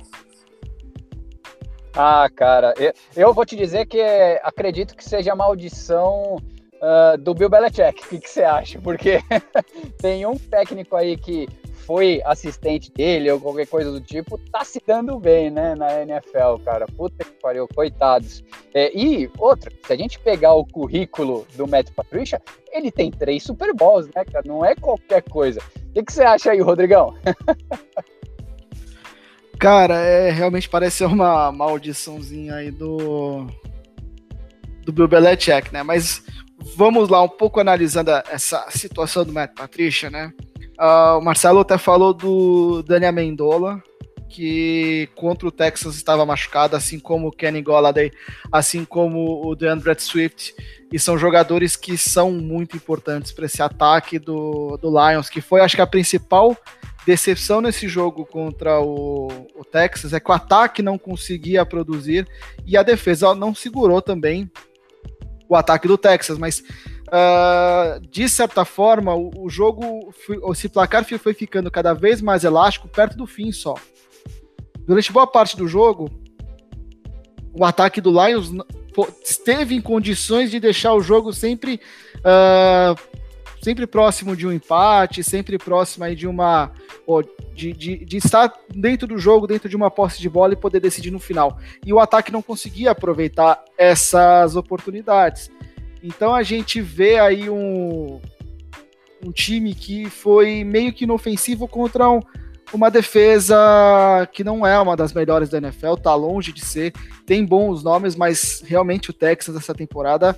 Ah, cara, eu, eu vou te dizer que é, acredito que seja a maldição uh, do Bill Belichick. O que, que você acha? Porque tem um técnico aí que foi assistente dele ou qualquer coisa do tipo, tá se dando bem, né, na NFL, cara. Puta que pariu, coitados. É, e outra, se a gente pegar o currículo do Matt Patricia, ele tem três Super Bowls, né, cara? Não é qualquer coisa. O que, que você acha aí, Rodrigão? cara, é, realmente parece ser uma maldiçãozinha aí do do Bill Belichick, né? Mas vamos lá, um pouco analisando essa situação do Matt Patricia, né? Uh, o Marcelo até falou do Dani Amendola, que contra o Texas estava machucado, assim como o Kenny Golladay, assim como o DeAndre Swift, e são jogadores que são muito importantes para esse ataque do, do Lions, que foi, acho que, a principal decepção nesse jogo contra o, o Texas, é que o ataque não conseguia produzir e a defesa não segurou também o ataque do Texas, mas Uh, de certa forma, o, o jogo, esse placar foi ficando cada vez mais elástico perto do fim só. Durante boa parte do jogo, o ataque do Lions esteve em condições de deixar o jogo sempre, uh, sempre próximo de um empate, sempre próximo aí de uma. de, de, de, estar dentro do jogo, dentro de uma posse de bola e poder decidir no final. E o ataque não conseguia aproveitar essas oportunidades. Então a gente vê aí um, um time que foi meio que inofensivo contra um, uma defesa que não é uma das melhores da NFL, tá longe de ser, tem bons nomes, mas realmente o Texas essa temporada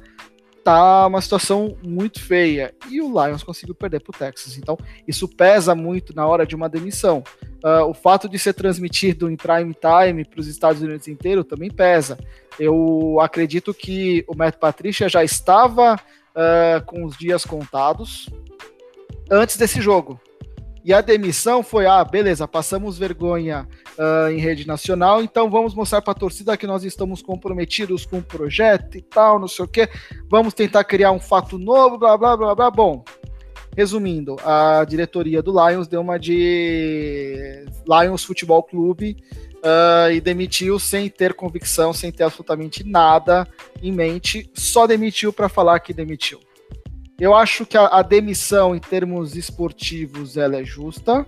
tá uma situação muito feia. E o Lions conseguiu perder para o Texas. Então, isso pesa muito na hora de uma demissão. Uh, o fato de ser transmitido em prime time para os Estados Unidos inteiro também pesa. Eu acredito que o Matt Patricia já estava uh, com os dias contados antes desse jogo. E a demissão foi: ah, beleza, passamos vergonha uh, em rede nacional, então vamos mostrar para a torcida que nós estamos comprometidos com o projeto e tal, não sei o quê. Vamos tentar criar um fato novo, blá, blá, blá, blá. Bom, resumindo, a diretoria do Lions deu uma de Lions Futebol Clube uh, e demitiu sem ter convicção, sem ter absolutamente nada em mente, só demitiu para falar que demitiu. Eu acho que a, a, demissão em termos esportivos ela é justa,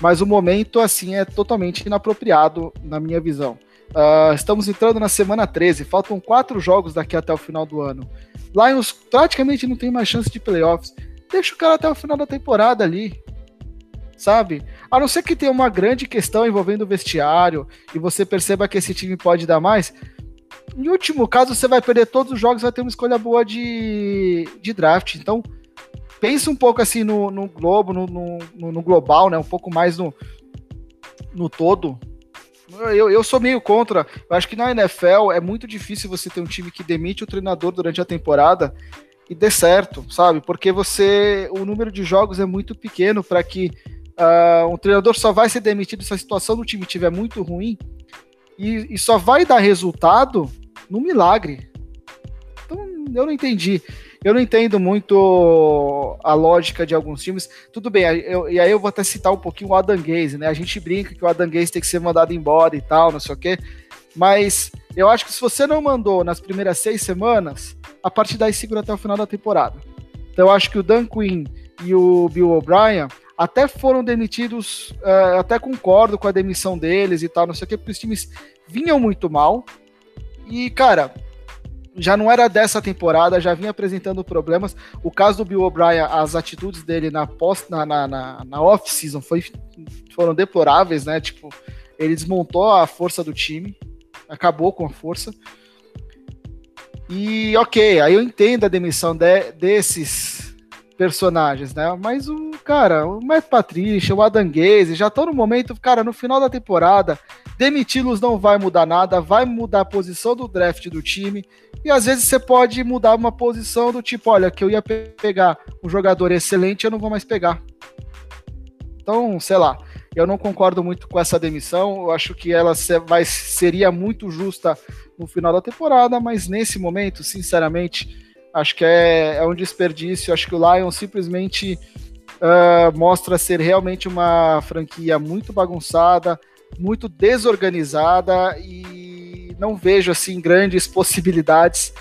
mas o momento assim é totalmente inapropriado na minha visão. Uh, estamos entrando na semana 13, faltam quatro jogos daqui até o final do ano. Lions praticamente não tem mais chance de playoffs. Deixa o cara até o final da temporada ali, sabe? A não ser que tenha uma grande questão envolvendo o vestiário e você perceba que esse time pode dar mais, em último caso, você vai perder todos os jogos, vai ter uma escolha boa de, de draft. Então, pense um pouco assim no, no globo, no, no, no, global, né? Um pouco mais no, no todo. Eu, eu sou meio contra. Eu acho que na NFL é muito difícil você ter um time que demite o treinador durante a temporada e dê certo, sabe? Porque você. O número de jogos é muito pequeno para que uh, um treinador só vai ser demitido se a situação do time estiver muito ruim e, e só vai dar resultado no milagre. Então, eu não entendi. Eu não entendo muito a lógica de alguns times. Tudo bem, eu, e aí eu vou até citar um pouquinho o Adam Gaze, né? A gente brinca que o Adam Gaze tem que ser mandado embora e tal, não sei o quê. Mas eu acho que se você não mandou nas primeiras seis semanas, a partir daí segura até o final da temporada. Então eu acho que o Dan Quinn e o Bill O'Brien até foram demitidos, uh, até concordo com a demissão deles e tal, não sei o que, porque os times vinham muito mal. E, cara, já não era dessa temporada, já vinha apresentando problemas. O caso do Bill O'Brien, as atitudes dele na post, na, na, na, na off-season foram deploráveis, né? Tipo, ele desmontou a força do time, acabou com a força. E ok, aí eu entendo a demissão de, desses personagens, né? Mas o cara, o Matt Patrícia, o Adam Gaze, já estão no momento, cara, no final da temporada, demiti-los não vai mudar nada, vai mudar a posição do draft do time, e às vezes você pode mudar uma posição do tipo, olha, que eu ia pegar um jogador excelente, eu não vou mais pegar. Então, sei lá, eu não concordo muito com essa demissão, eu acho que ela vai, seria muito justa no final da temporada, mas nesse momento, sinceramente, Acho que é, é um desperdício. Acho que o Lions simplesmente uh, mostra ser realmente uma franquia muito bagunçada, muito desorganizada e não vejo assim grandes possibilidades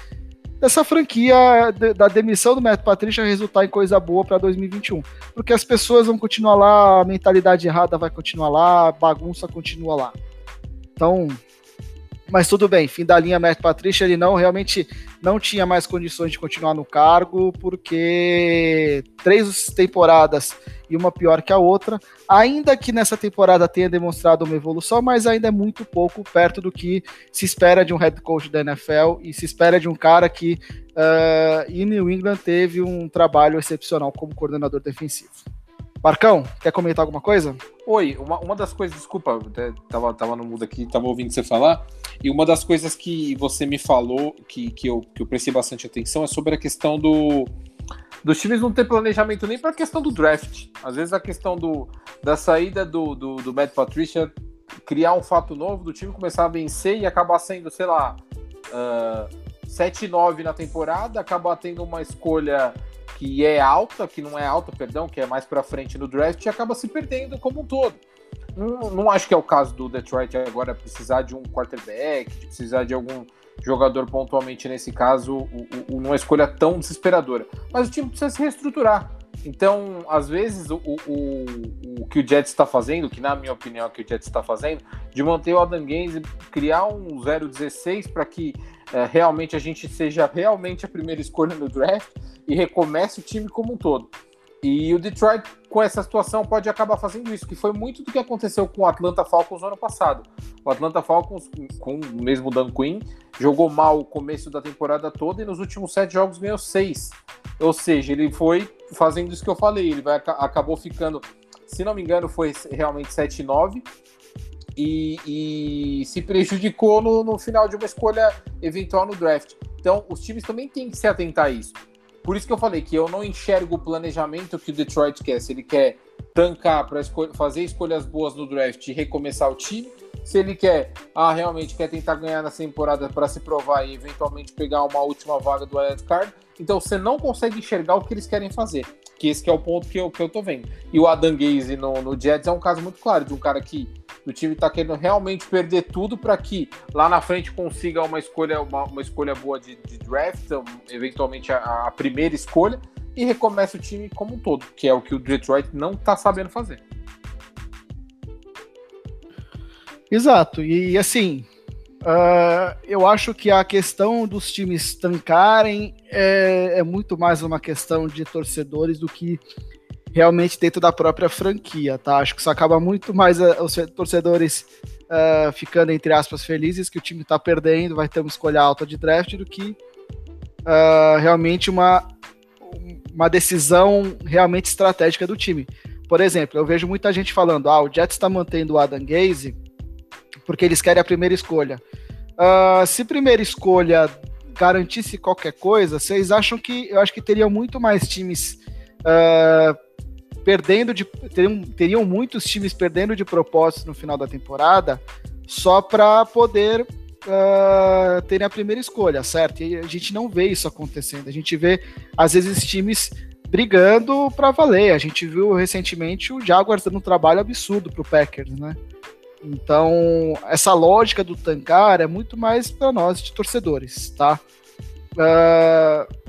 dessa franquia da demissão do Matt Patricia resultar em coisa boa para 2021, porque as pessoas vão continuar lá, a mentalidade errada vai continuar lá, a bagunça continua lá. Então, mas tudo bem, fim da linha Matt Patricia, ele não realmente não tinha mais condições de continuar no cargo, porque três temporadas e uma pior que a outra, ainda que nessa temporada tenha demonstrado uma evolução, mas ainda é muito pouco perto do que se espera de um head coach da NFL e se espera de um cara que uh, em New England teve um trabalho excepcional como coordenador defensivo. Marcão, quer comentar alguma coisa? Oi, uma, uma das coisas, desculpa, tava, tava no mudo aqui, tava ouvindo você falar, e uma das coisas que você me falou, que, que, eu, que eu prestei bastante atenção, é sobre a questão do, dos times não ter planejamento nem para a questão do draft. Às vezes a questão do, da saída do, do, do Matt Patricia criar um fato novo, do time começar a vencer e acabar sendo, sei lá, uh, ah, 7-9 na temporada, acabar tendo uma escolha que é alta, que não é alta, perdão, que é mais para frente no draft acaba se perdendo como um todo. Não, não, acho que é o caso do Detroit agora precisar de um quarterback, de precisar de algum jogador pontualmente nesse caso, uma escolha tão desesperadora. Mas o time precisa se reestruturar. Então, às vezes, o, o, o que o Jets está fazendo, que na minha opinião é o que o Jets está fazendo, de manter o Adam Gaze, criar um 0-16 para que é, realmente a gente seja realmente a primeira escolha no draft e recomece o time como um todo. E o Detroit, com essa situação, pode acabar fazendo isso, que foi muito do que aconteceu com o Atlanta Falcons no ano passado. O Atlanta Falcons, com o mesmo Dan Quinn, jogou mal o começo da temporada toda e nos últimos sete jogos ganhou seis. Ou seja, ele foi fazendo isso que eu falei, ele vai, acabou ficando, se não me engano, foi realmente 7-9 e, e, se prejudicou no, no final de uma escolha eventual no draft. Então, os times também têm que se atentar a isso. Por isso que eu falei que eu não enxergo o planejamento que o Detroit quer. Se ele quer tancar para fazer escolhas boas no draft e recomeçar o time, se ele quer, ah, realmente quer tentar ganhar nessa temporada para se provar e eventualmente pegar uma última vaga do wild card, então você não consegue enxergar o que eles querem fazer. Que esse que é o ponto que eu, que eu tô vendo. E o Adam Gaze no, no Jets é um caso muito claro de um cara que o time está querendo realmente perder tudo para que lá na frente consiga uma escolha, uma, uma escolha boa de, de draft, eventualmente a, a, primeira escolha, e recomece o time como um todo, que é o que o Detroit não está sabendo fazer. Exato, e assim, uh, eu acho que a questão dos times tancarem é, é muito mais uma questão de torcedores do que realmente dentro da própria franquia, tá? Acho que isso acaba muito mais a, os torcedores uh, ficando, entre aspas, felizes que o time tá perdendo, vai ter uma escolha alta de draft, do que uh, realmente uma, uma decisão realmente estratégica do time. Por exemplo, eu vejo muita gente falando, ah, o Jets está mantendo o Adam Gaze porque eles querem a primeira escolha. Uh, se primeira escolha garantisse qualquer coisa, vocês acham que eu acho que teriam muito mais times uh, perdendo de. Teriam, teriam muitos times perdendo de propósito no final da temporada só para poder uh, terem a primeira escolha, certo? E a gente não vê isso acontecendo. A gente vê, às vezes, times brigando para valer. A gente viu recentemente o Jaguars dando um trabalho absurdo para o Packers, né? Então, essa lógica do tancar é muito mais para nós de torcedores, tá? Uh,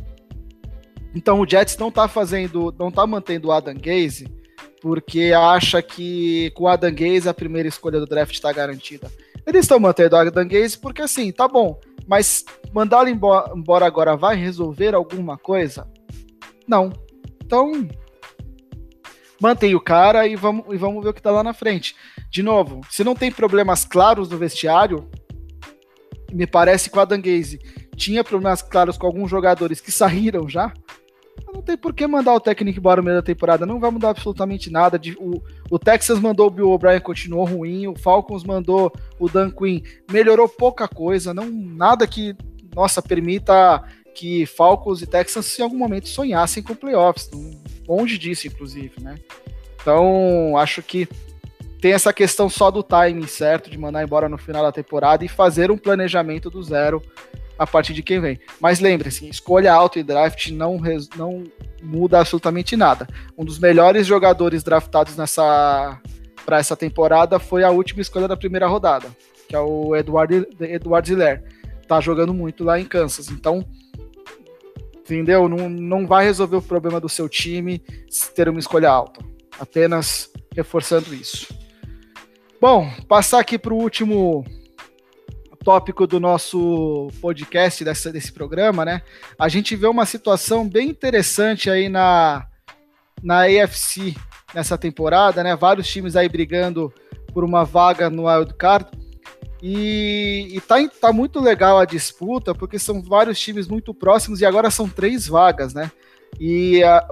então o Jets não tá fazendo, não tá mantendo o Adam Gaze porque acha que com o Adam Gaze a primeira escolha do draft está garantida. Eles estão mantendo o Adam Gaze porque assim, tá bom, mas mandá-lo embora agora vai resolver alguma coisa? Não. Então, mantém o cara e vamos, e vamos ver o que tá lá na frente. De novo, se não tem problemas claros no vestiário, me parece que o Adam Gaze tinha problemas claros com alguns jogadores que saíram já, Não tem por que mandar o técnico embora no meio da temporada, não vai mudar absolutamente nada. O, o Texas mandou o Bill O'Brien, continuou ruim. O Falcons mandou o Dan Quinn, melhorou pouca coisa, não nada que, nossa, permita que Falcons e Texans em algum momento sonhassem com playoffs. Longe disso, inclusive, né? Então, acho que tem essa questão só do timing certo de mandar embora no final da temporada e fazer um planejamento do zero a partir de quem vem. Mas lembre-se, escolha alto e draft não, não muda absolutamente nada. Um dos melhores jogadores draftados nessa para essa temporada foi a última escolha da primeira rodada, que é o Eduardo Eduardo Ziller. Tá jogando muito lá em Kansas. Então, entendeu? Não, não vai resolver o problema do seu time ter uma escolha alta. Apenas reforçando isso. Bom, passar aqui para o último tópico do nosso podcast, dessa, desse programa, né? A gente vê uma situação bem interessante aí na, na AFC nessa temporada, né? Vários times aí brigando por uma vaga no Wild Card. E, e tá, tá muito legal a disputa, porque são vários times muito próximos e agora são três vagas, né? E a,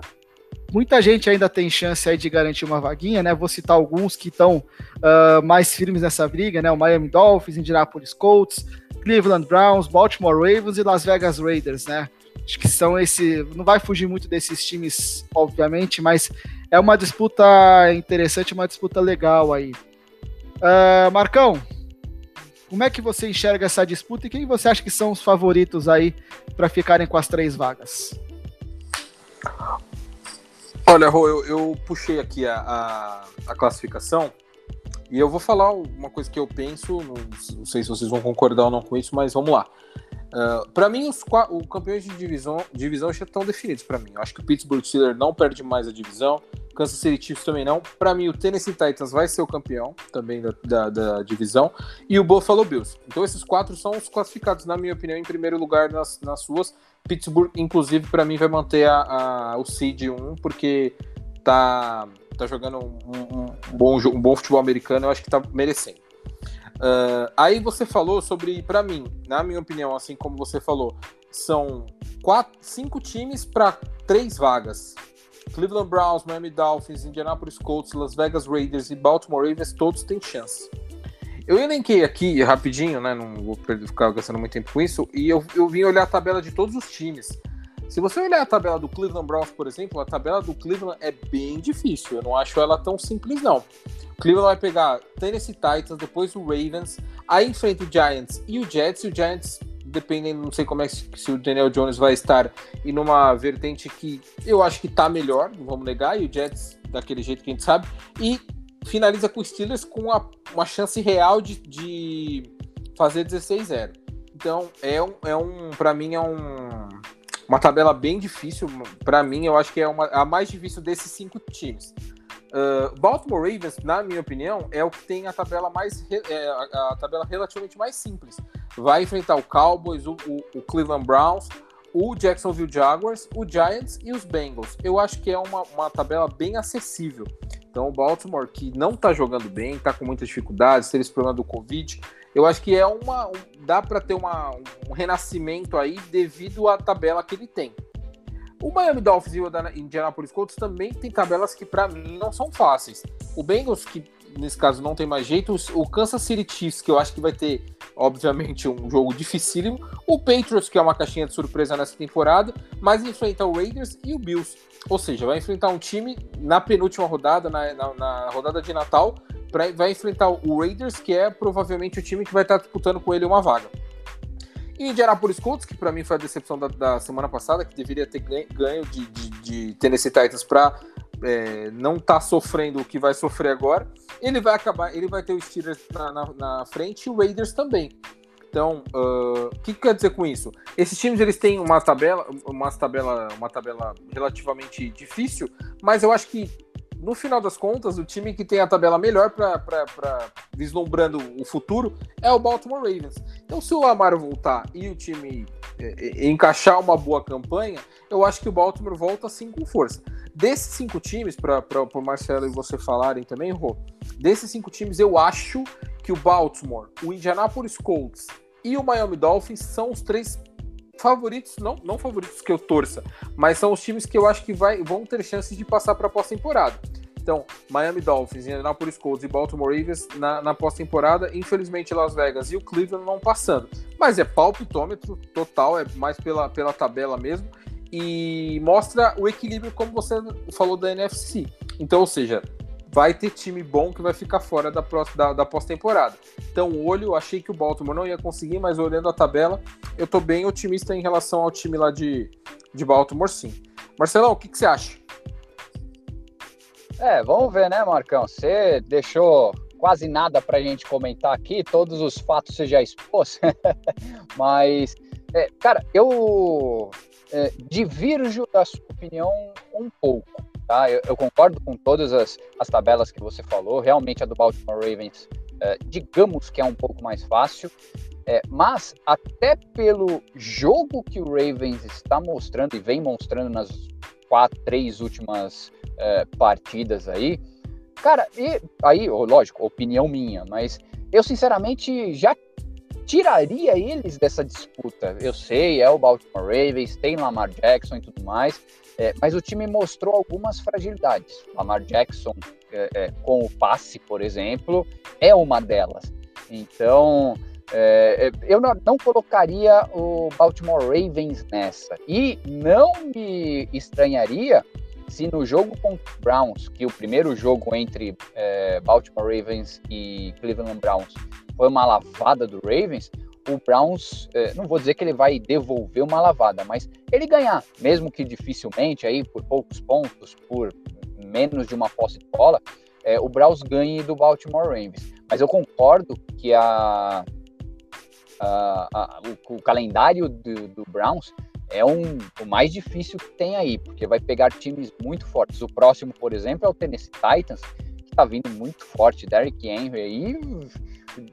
muita gente ainda tem chance aí de garantir uma vaguinha, né? Vou citar alguns que estão uh, mais firmes nessa briga, né? O Miami Dolphins, Indianapolis Colts, Cleveland Browns, Baltimore Ravens e Las Vegas Raiders, né? Acho que são esse. Não vai fugir muito desses times, obviamente, mas é uma disputa interessante, uma disputa legal aí. Uh, Marcão, como é que você enxerga essa disputa e quem você acha que são os favoritos aí para ficarem com as três vagas? Olha, Rô, eu, eu puxei aqui a, a, a, classificação e eu vou falar uma coisa que eu penso, não, não, sei se vocês vão concordar ou não com isso, mas vamos lá. Uh, ah, para mim, os, os campeões de divisão, divisão já estão definidos para mim. Eu acho que o Pittsburgh Steelers não perde mais a divisão, Kansas City Chiefs também não. Para mim, o Tennessee Titans vai ser o campeão também da, da, da, divisão e o Buffalo Bills. Então, esses quatro são os classificados, na minha opinião, em primeiro lugar nas, nas suas. Pittsburgh, inclusive, para mim, vai manter a, a, o seed 1, porque tá, tá jogando um, um, bom, um bom futebol americano, eu acho que tá merecendo. Uh, aí você falou sobre, para mim, na minha opinião, assim como você falou, são quatro, cinco times para três vagas. Cleveland Browns, Miami Dolphins, Indianapolis Colts, Las Vegas Raiders e Baltimore Ravens, todos têm chance. Eu elenquei aqui rapidinho, né? Não vou ficar gastando muito tempo com isso. E eu, eu vim olhar a tabela de todos os times. Se você olhar a tabela do Cleveland Browns, por exemplo, a tabela do Cleveland é bem difícil. Eu não acho ela tão simples, não. O Cleveland vai pegar Tennessee Titans, depois o Ravens, aí enfrenta o Giants e o Jets. E o Giants, dependendo, não sei como é que se o Daniel Jones vai estar e numa vertente que eu acho que tá melhor, não vamos negar, e o Jets daquele jeito que a gente sabe. E finaliza com o Steelers com uma, uma chance real de, de fazer 16-0. Então, é um, é um para mim, é um, uma tabela bem difícil. Para mim, eu acho que é uma, a mais difícil desses cinco times. Uh, Baltimore Ravens, na minha opinião, é o que tem a tabela mais é, a, a, tabela relativamente mais simples. Vai enfrentar o Cowboys, o, o, o Cleveland Browns, o Jacksonville Jaguars, o Giants e os Bengals. Eu acho que é uma, uma tabela bem acessível. Então, o Baltimore, que não está jogando bem, está com muitas dificuldades, teve esse problema do Covid, eu acho que é uma. Um, dá para ter uma, um renascimento aí devido à tabela que ele tem. O Miami Dolphins e o Indianapolis Colts também tem tabelas que, para mim, não são fáceis. O Bengals, que nesse caso não tem mais jeito. O Kansas City Chiefs, que eu acho que vai ter, obviamente, um jogo dificílimo. O Patriots, que é uma caixinha de surpresa nessa temporada, mas enfrenta o Raiders e o Bills. Ou seja, vai enfrentar um time na penúltima rodada, na, na, na rodada de Natal, pra, vai enfrentar o Raiders, que é provavelmente o time que vai estar disputando com ele uma vaga. E Indianapolis Colts, que para mim foi a decepção da, da, semana passada, que deveria ter ganho, ganho de, de, de Tennessee Titans para é, não tá sofrendo o que vai sofrer agora, ele vai acabar, ele vai ter o Steelers na, na, na frente e o Raiders também. Então, o uh, que, que quer dizer com isso? Esses times eles têm uma tabela, uma tabela, uma tabela relativamente difícil, mas eu acho que no final das contas, o time que tem a tabela melhor para vislumbrando o futuro é o Baltimore Ravens. Então, se o Lamar voltar e o time é, é, encaixar uma boa campanha, eu acho que o Baltimore volta assim com força. Desses cinco times, para o Marcelo e você falarem também, Rô, desses cinco times, eu acho que o Baltimore, o Indianapolis Colts e o Miami Dolphins são os três favoritos, não, não favoritos que eu torça, mas são os times que eu acho que vai, vão ter chances de passar para a pós-temporada. Então, Miami Dolphins, Indianapolis Colts e Baltimore Ravens na, na pós-temporada. Infelizmente, Las Vegas e o Cleveland não passando. Mas é palpitômetro total, é mais pela, pela tabela mesmo. E mostra o equilíbrio, como você falou, da NFC. Então, ou seja, vai ter time bom que vai ficar fora da, da, da pós-temporada. Então, olho, achei que o Baltimore não ia conseguir, mas olhando a tabela, eu tô bem otimista em relação ao time lá de, de Baltimore, sim. Marcelão, o que, que você acha? É, vamos ver, né, Marcão? Você deixou quase nada para gente comentar aqui, todos os fatos você já expôs, mas, é, cara, eu é, divirjo da sua opinião um pouco, tá? Eu, eu concordo com todas as, as, tabelas que você falou, realmente a do Baltimore Ravens, é, digamos que é um pouco mais fácil, é, mas até pelo jogo que o Ravens está mostrando e vem mostrando nas quatro, três últimas é, partidas aí. Cara, e aí, lógico, opinião minha, mas eu sinceramente já tiraria eles dessa disputa. Eu sei, é o Baltimore Ravens, tem Lamar Jackson e tudo mais, é, mas o time mostrou algumas fragilidades. Lamar Jackson, é, é, com o passe, por exemplo, é uma delas. Então, é, eu não, não, colocaria o Baltimore Ravens nessa. E não me estranharia se no jogo com Browns, que o primeiro jogo entre é, Baltimore Ravens e Cleveland Browns foi uma lavada do Ravens, o Browns, é, não vou dizer que ele vai devolver uma lavada, mas ele ganhar, mesmo que dificilmente, aí por poucos pontos, por menos de uma posse de bola, é, o Browns ganhe do Baltimore Ravens. Mas eu concordo que a, a, a o, o, calendário do, do Browns é um, o mais difícil que tem aí, porque vai pegar times muito fortes. O próximo, por exemplo, é o Tennessee Titans, que está vindo muito forte, Derrick Henry aí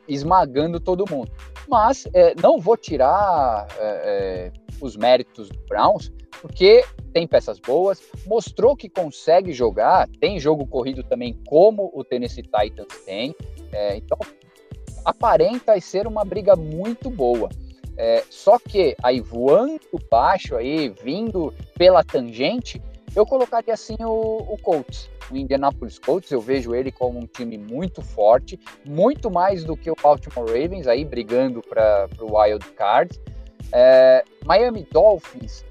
esmagando todo mundo. Mas é, não vou tirar é, é, os méritos do Browns, porque tem peças boas, mostrou que consegue jogar, tem jogo corrido também, como o Tennessee Titans tem. É, então, aparenta ser uma briga muito boa. É, só que aí voando baixo aí, vindo pela tangente, eu colocaria assim o, o Colts, o Indianapolis Colts. Eu vejo ele como um time muito forte, muito mais do que o Baltimore Ravens aí brigando para o Wild Card. É, Miami Dolphins,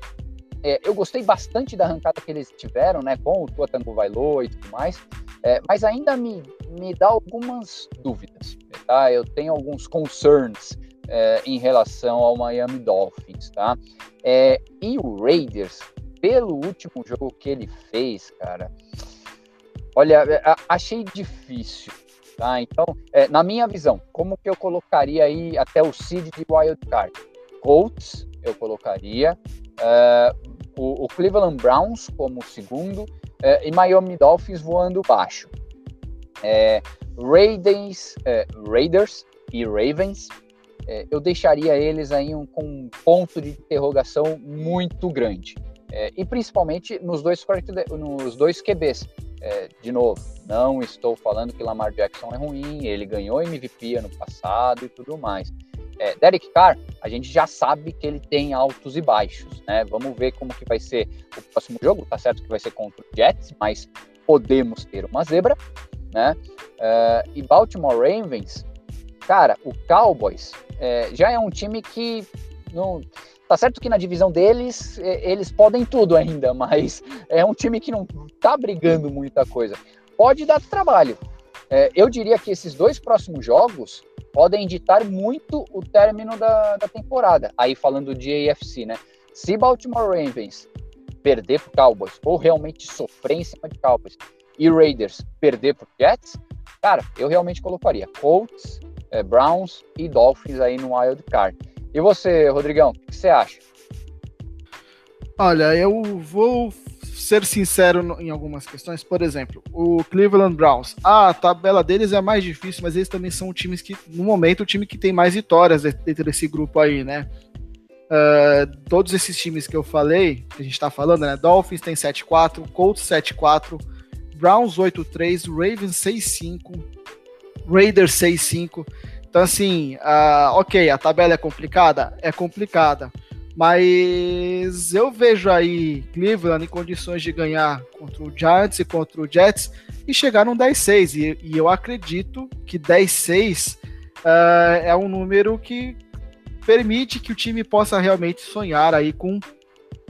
é, eu gostei bastante da arrancada que eles tiveram, né, com o Tua Tango Vailô e tudo mais, é, mas ainda me, me dá algumas dúvidas, tá? Eu tenho alguns concerns é, em relação ao Miami Dolphins, tá? É, e o Raiders, pelo último jogo que ele fez, cara, olha, é, achei difícil, tá? Então, é, na minha visão, como que eu colocaria aí até o seed de wild card? Colts, eu colocaria, é, o, o, Cleveland Browns como segundo é, e Miami Dolphins voando baixo. Raiders, Raiders e Ravens é, eu deixaria eles aí um, com um ponto de interrogação muito grande. É, e principalmente nos dois, nos dois QBs. É, de novo, não estou falando que Lamar Jackson é ruim, ele ganhou MVP ano passado e tudo mais. É, Derek Carr, a gente já sabe que ele tem altos e baixos, né? Vamos ver como que vai ser o próximo jogo. Tá certo que vai ser contra o Jets, mas podemos ter uma zebra, né? É, e Baltimore Ravens, cara, o Cowboys é, já é um time que não. Tá certo que na divisão deles eles podem tudo ainda, mas é um time que não tá brigando muita coisa. Pode dar trabalho. É, eu diria que esses dois próximos jogos podem ditar muito o término da, da temporada. Aí falando de AFC, né? Se Baltimore Ravens perder pro Cowboys ou realmente sofrer em cima de Cowboys e Raiders perder pro Jets, cara, eu realmente colocaria Colts, é, Browns e Dolphins aí no wild card. E você, Rodrigão, o que você acha? Olha, eu vou ser sincero em algumas questões. Por exemplo, o Cleveland Browns. a tabela deles é mais difícil, mas eles também são times que, no momento, o time que tem mais vitórias dentro desse grupo aí, né? Uh, todos esses times que eu falei, que a gente tá falando, né? Dolphins tem 7-4, Colts 7-4, Browns 8-3, Ravens 6-5, Raiders 6-5. Então, assim, uh, ok, a tabela é complicada? É complicada. Mas eu vejo aí Cleveland em condições de ganhar contra o Giants e contra o Jets e chegar num 10-6. E, e, eu acredito que 10-6 uh, eh, é um número que permite que o time possa realmente sonhar aí com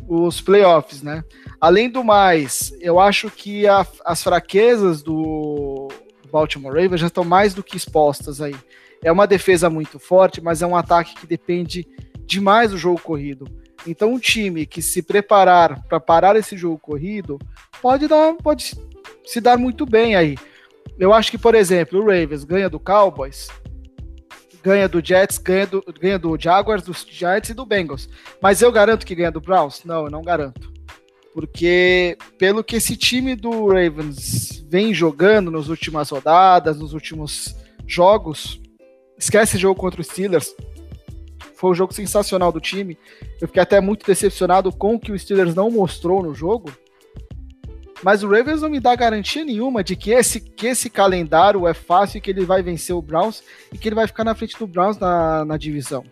os playoffs, né? Além do mais, eu acho que a, as fraquezas do Baltimore Ravens já estão mais do que expostas aí. É uma defesa muito forte, mas é um ataque que depende demais do jogo corrido. Então, um time que se preparar para parar esse jogo corrido pode dar, pode se dar muito bem aí. Eu acho que, por exemplo, o Ravens ganha do Cowboys, ganha do Jets, ganha do, ganha do Jaguars, dos Giants e do Bengals. Mas eu garanto que ganha do Browns? Não, eu não garanto. Porque pelo que esse time do Ravens vem jogando nas últimas rodadas, nos últimos jogos, esquece o jogo contra os Steelers. Foi um jogo sensacional do time. Eu fiquei até muito decepcionado com o que o Steelers não mostrou no jogo. Mas o Ravens não me dá garantia nenhuma de que esse, que esse calendário é fácil e que ele vai vencer o Browns e que ele vai ficar na frente do Browns na, na divisão.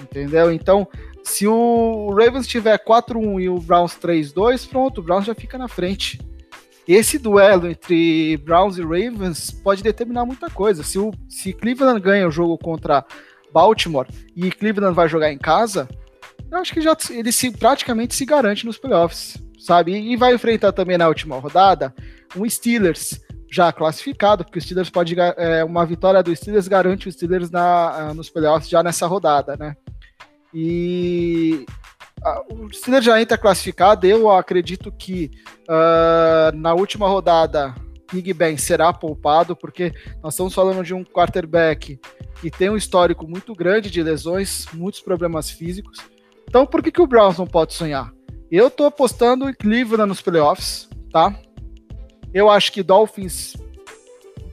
Entendeu? Então, se o Ravens tiver 4-1 e o Browns 3-2, pronto, o Browns já fica na frente. Esse duelo entre Browns e Ravens pode determinar muita coisa. Se, o, se Cleveland ganha o jogo contra Baltimore e Cleveland vai jogar em casa, eu acho que já ele se praticamente se garante nos playoffs sabe? E vai enfrentar também na última rodada um Steelers já classificado, porque o Steelers pode é, uma vitória do Steelers garante os Steelers na, nos playoffs já nessa rodada, né? E o Steelers já entra classificado. Eu acredito que uh, na última rodada Big Ben será poupado, porque nós estamos falando de um quarterback que tem um histórico muito grande de lesões, muitos problemas físicos. Então, por que, que o Browns não pode sonhar? Eu tô apostando em Cleveland nos playoffs, tá? Eu acho que Dolphins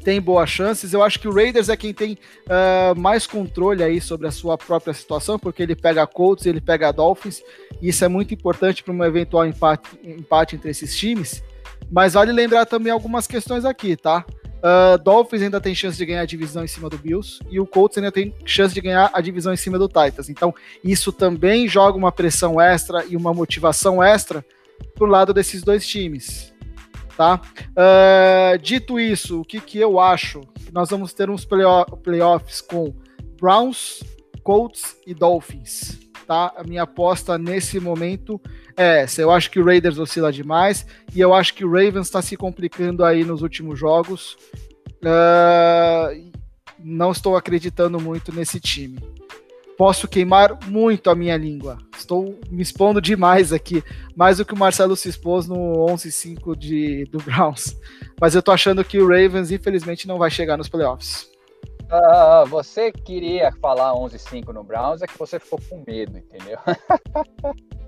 tem boas chances. Eu acho que o Raiders é quem tem uh, mais controle aí sobre a sua própria situação, porque ele pega Colts, ele pega Dolphins, e isso é muito importante para um eventual empate, empate entre esses times. Mas vale lembrar também algumas questões aqui, tá? Uh, Dolphins ainda tem chance de ganhar a divisão em cima do Bills e o Colts ainda tem chance de ganhar a divisão em cima do Titans. Então, isso também joga uma pressão extra e uma motivação extra pro lado desses dois times. Tá? Uh, dito isso, o que, que eu acho? Nós vamos ter uns playoffs com Browns, Colts e Dolphins tá? A minha aposta nesse momento é essa. Eu acho que o Raiders oscila demais e eu acho que o Ravens está se complicando aí nos últimos jogos. Uh, não estou acreditando muito nesse time. Posso queimar muito a minha língua. Estou me expondo demais aqui, mais do que o Marcelo se expôs no 11-5 do Browns. Mas eu tô achando que o Ravens, infelizmente, não vai chegar nos playoffs. Uh, você queria falar 11-5 no Browns, é que você ficou com medo, entendeu?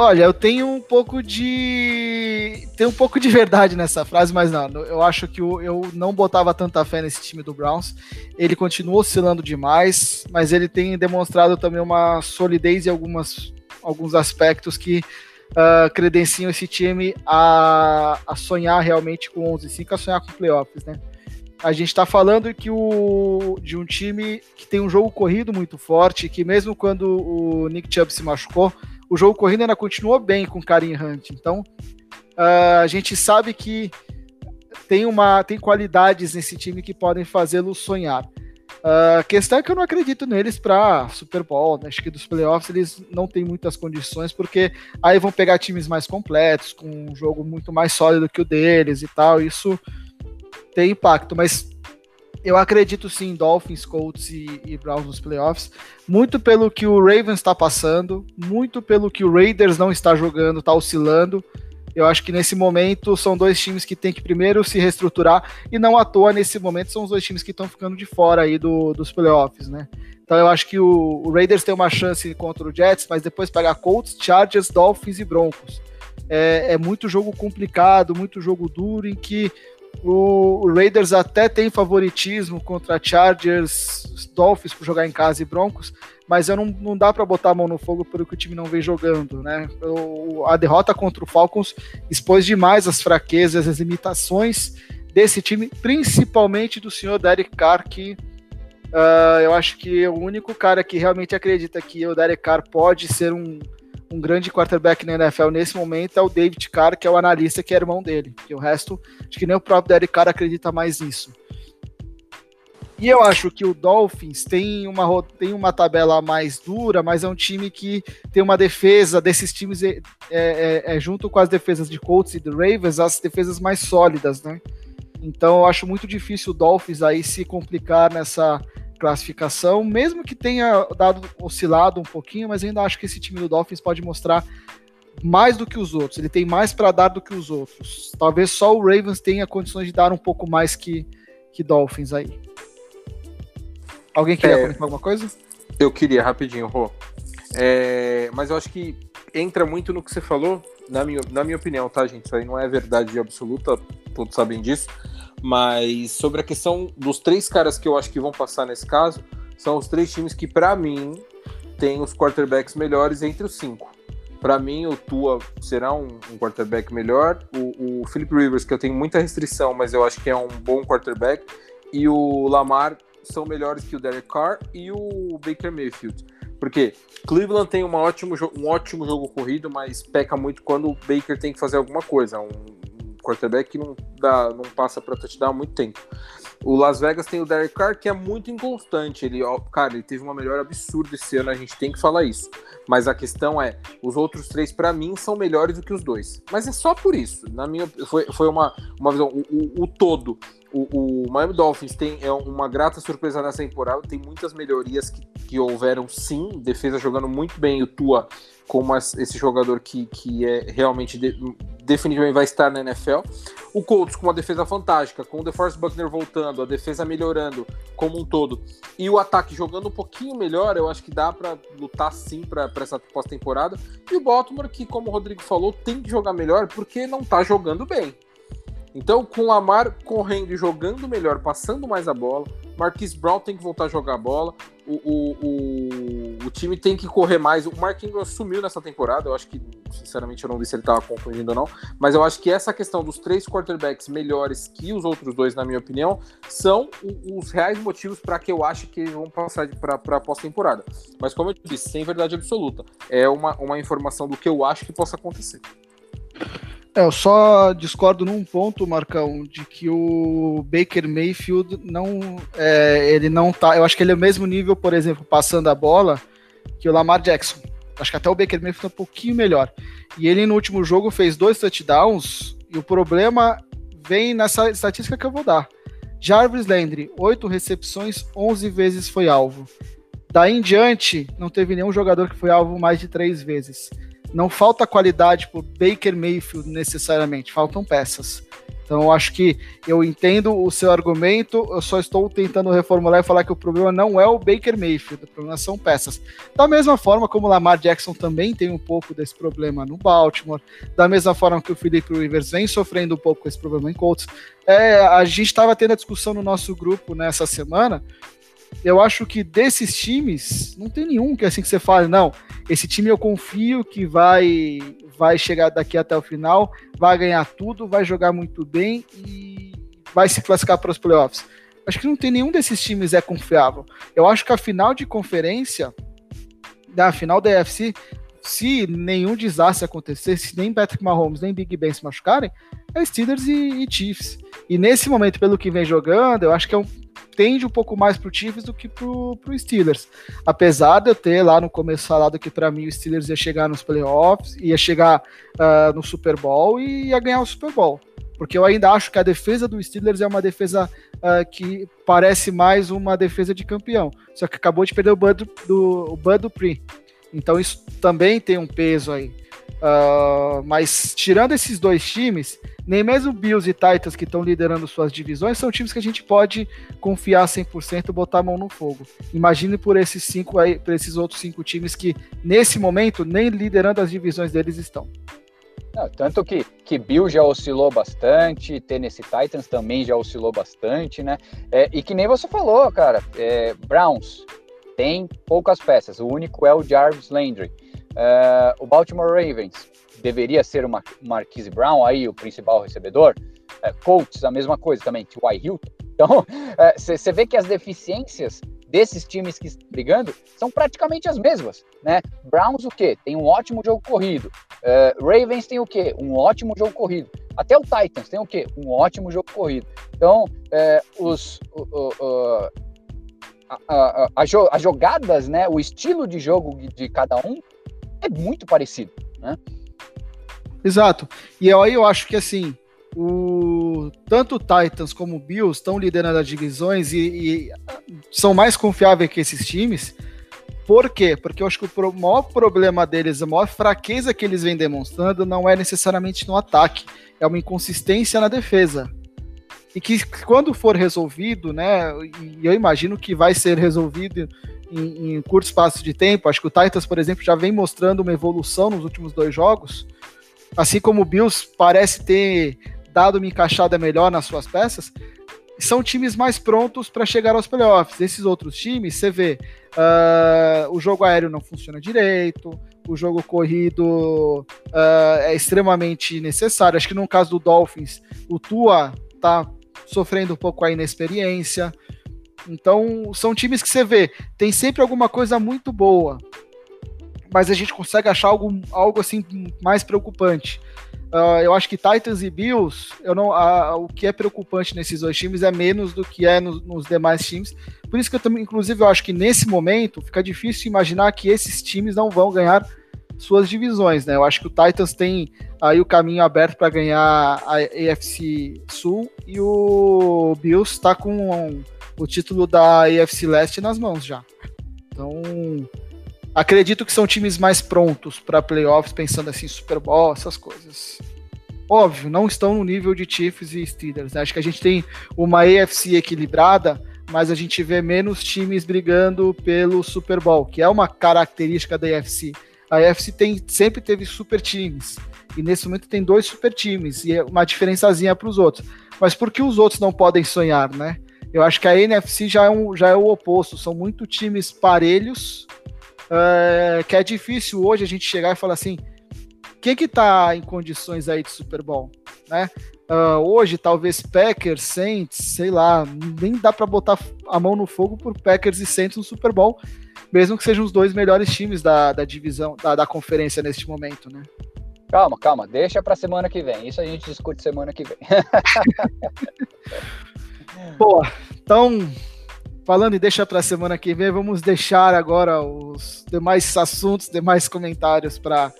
Olha, eu tenho um pouco de. Tem um pouco de verdade nessa frase, mas não. Eu acho que eu, não botava tanta fé nesse time do Browns. Ele continua oscilando demais, mas ele tem demonstrado também uma solidez em algumas, alguns aspectos que uh, credenciam esse time a, a sonhar realmente com 11-5, a sonhar com playoffs, né? A gente está falando que o, de um time que tem um jogo corrido muito forte, que mesmo quando o Nick Chubb se machucou, o jogo corrido ainda continuou bem com Karim Hunt. Então, uh, a gente sabe que tem, uma, tem qualidades nesse time que podem fazê-lo sonhar. Uh, a questão é que eu não acredito neles para Super Bowl. Né? Acho que dos playoffs eles não têm muitas condições, porque aí vão pegar times mais completos, com um jogo muito mais sólido que o deles e tal. Isso tem impacto, mas eu acredito sim em Dolphins, Colts e, e, Browns nos playoffs, muito pelo que o Ravens está passando, muito pelo que o Raiders não está jogando, está oscilando. Eu acho que nesse momento são dois times que têm que primeiro se reestruturar e não à toa nesse momento são os dois times que estão ficando de fora aí do, dos playoffs, né? Então eu acho que o, o, Raiders tem uma chance contra o Jets, mas depois pegar Colts, Chargers, Dolphins e Broncos. É, é muito jogo complicado, muito jogo duro em que o Raiders até tem favoritismo contra Chargers, Dolphins por jogar em casa e Broncos, mas eu não, não dá para botar a mão no fogo pelo que o time não vem jogando, né? O, a derrota contra o Falcons expôs demais as fraquezas, as limitações desse time, principalmente do senhor Derek Carr, que Uh, eu acho que o único cara que realmente acredita que o Derek Carr pode ser um, um grande quarterback na NFL nesse momento é o David Carr, que é o analista que é irmão dele. Porque o resto, acho que nem o próprio Derek Carr acredita mais nisso. E eu acho que o Dolphins tem uma, tem uma tabela mais dura, mas é um time que tem uma defesa desses times é, é, é, junto com as defesas de Colts e de Ravens, as defesas mais sólidas, né? Então eu acho muito difícil o Dolphins aí se complicar nessa classificação, mesmo que tenha dado oscilado um pouquinho, mas ainda acho que esse time do Dolphins pode mostrar mais do que os outros. Ele tem mais para dar do que os outros. Talvez só o Ravens tenha condições de dar um pouco mais que, que Dolphins aí. Alguém queria é, comentar alguma coisa? Eu queria, rapidinho, Rô. É, mas eu acho que entra muito no que você falou, na minha, na minha opinião, tá, gente? Isso aí não é verdade absoluta, todos sabem disso. Mas sobre a questão dos três caras que eu acho que vão passar nesse caso, são os três times que, para mim, têm os quarterbacks melhores entre os cinco. Para mim, o Tua será um, um quarterback melhor. O, o Philip Rivers, que eu tenho muita restrição, mas eu acho que é um bom quarterback. E o Lamar são melhores que o Derek Carr e o Baker Mayfield. Porque Cleveland tem uma ótimo, um ótimo jogo corrido, mas peca muito quando o Baker tem que fazer alguma coisa. Um, quarterback não, dá, não passa para touchdown há muito tempo. O Las Vegas tem o Derek Carr, que é muito inconstante. Ele, ó, cara, ele teve uma melhor absurda esse ano, a gente tem que falar isso. Mas a questão é, os outros três, para mim, são melhores do que os dois. Mas é só por isso. Na minha, foi, foi uma, uma visão. O, o, o todo, o, o, Miami Dolphins tem é uma grata surpresa nessa temporada. Tem muitas melhorias que, que houveram, sim. Defesa jogando muito bem. O Tua como esse jogador que, que é realmente de, definitivamente vai estar na NFL. O Colts com uma defesa fantástica, com o DeForest Buckner voltando, a defesa melhorando como um todo, e o ataque jogando um pouquinho melhor, eu acho que dá para lutar sim para essa pós-temporada. E o Baltimore, que como o Rodrigo falou, tem que jogar melhor porque não tá jogando bem. Então, com o Lamar correndo e jogando melhor, passando mais a bola, Marquis Brown tem que voltar a jogar a bola, o, o, o, o, time tem que correr mais. O Mark Ingram sumiu nessa temporada, eu acho que, sinceramente, eu não vi se ele estava confundindo ou não, mas eu acho que essa questão dos três quarterbacks melhores que os outros dois, na minha opinião, são os reais motivos para que eu acho que vão passar para a pós-temporada. Mas, como eu disse, sem verdade absoluta, é uma, uma informação do que eu acho que possa acontecer. É, eu só discordo num ponto, Marcão, de que o Baker Mayfield não, é, ele não tá. Eu acho que ele é o mesmo nível, por exemplo, passando a bola, que o Lamar Jackson. Acho que até o Baker Mayfield é um pouquinho melhor. E ele no último jogo fez dois touchdowns, e o problema vem nessa estatística que eu vou dar. Jarvis Landry, oito recepções, 11 vezes foi alvo. Daí em diante, não teve nenhum jogador que foi alvo mais de três vezes não falta qualidade por Baker Mayfield necessariamente, faltam peças. Então eu acho que eu entendo o seu argumento, eu só estou tentando reformular e falar que o problema não é o Baker Mayfield, o problema são peças. Da mesma forma como o Lamar Jackson também tem um pouco desse problema no Baltimore, da mesma forma que o Philip Rivers vem sofrendo um pouco com esse problema em Colts. É, a gente estava tendo a discussão no nosso grupo nessa semana eu acho que desses times, não tem nenhum que é assim que você fale, não, esse time eu confio que vai vai chegar daqui até o final, vai ganhar tudo, vai jogar muito bem e vai se classificar para os playoffs. Acho que não tem nenhum desses times é confiável. Eu acho que a final de conferência, da final da AFC, se nenhum desastre acontecer, se nem Patrick Mahomes nem Big Ben se machucarem, é Steelers e, e Chiefs. E nesse momento, pelo que vem jogando, eu acho que é um tende um pouco mais pro Chiefs do que pro, pro Steelers. Apesar de eu ter lá no começo falado que para mim o Steelers ia chegar nos playoffs, ia chegar uh, no Super Bowl e ia ganhar o Super Bowl. Porque eu ainda acho que a defesa do Steelers é uma defesa uh, que parece mais uma defesa de campeão. Só que acabou de perder o Bud do, o Bud. Então isso também tem um peso aí. Uh, mas tirando esses dois times, nem mesmo Bills e Titans que estão liderando suas divisões são times que a gente pode confiar 100% e botar a mão no fogo. Imagine por esses cinco aí, por esses outros cinco times que nesse momento nem liderando as divisões deles estão. Não, tanto que, que Bill já oscilou bastante, Tennessee Titans também já oscilou bastante, né? É, e que nem você falou, cara, é, Browns tem poucas peças, o único é o Jarvis Landry. Uh, o Baltimore Ravens deveria ser o Mar Marquise Brown, aí o principal recebedor. Uh, Colts, a mesma coisa também, T.Y. Hilton. Então, você uh, vê que as deficiências desses times que estão brigando são praticamente as mesmas, né? Browns o quê? Tem um ótimo jogo corrido. Uh, Ravens tem o quê? Um ótimo jogo corrido. Até o Titans tem o quê? Um ótimo jogo corrido. Então, uh, os as jogadas, né? O estilo de jogo de cada um é muito parecido, né? Exato. E aí eu acho que assim, o, tanto o Titans como o Bills estão liderando as divisões e, e, são mais confiáveis que esses times. Por quê? Porque eu acho que o maior problema deles, a maior fraqueza que eles vêm demonstrando não é necessariamente no ataque, é uma inconsistência na defesa. E que quando for resolvido, né, e eu imagino que vai ser resolvido em, em curto espaço de tempo, acho que o Titans, por exemplo, já vem mostrando uma evolução nos últimos dois jogos, assim como o Bills parece ter dado uma encaixada melhor nas suas peças, são times mais prontos para chegar aos playoffs. Esses outros times, você vê, uh, o jogo aéreo não funciona direito, o jogo corrido uh, é extremamente necessário. Acho que no caso do Dolphins, o Tua tá sofrendo um pouco a inexperiência. Então, são times que você vê, tem sempre alguma coisa muito boa, mas a gente consegue achar algo, algo assim mais preocupante. Uh, eu acho que Titans e Bills, eu não, o que é preocupante nesses dois times é menos do que é no, nos demais times. Por isso que eu também, inclusive, eu acho que nesse momento fica difícil imaginar que esses times não vão ganhar suas divisões, né? Eu acho que o Titans tem aí o caminho aberto para ganhar a AFC Sul e o Bills está com o título da AFC Leste nas mãos já. Então, acredito que são times mais prontos para playoffs, pensando assim, Super Bowl, essas coisas. Óbvio, não estão no nível de Chiefs e Steelers. Né? Acho que a gente tem uma AFC equilibrada, mas a gente vê menos times brigando pelo Super Bowl, que é uma característica da AFC. A AFC tem, sempre teve super times, e nesse momento tem dois super times, e é uma diferençazinha para os outros. Mas por que os outros não podem sonhar, né? Eu acho que a NFC já é, um, já é o oposto, são muito times parelhos, é, que é difícil hoje a gente chegar e falar assim, quem que tá em condições aí de Super Bowl, né? Uh, hoje, talvez Packers, Saints, sei lá, nem dá para botar a mão no fogo por Packers e Saints no Super Bowl, mesmo que sejam os dois melhores times da, da divisão, da, da conferência neste momento, né? Calma, calma, deixa para semana que vem. Isso a gente discute semana que vem. Pô, então falando e deixa para a semana que vem, vamos deixar agora os demais assuntos, demais comentários para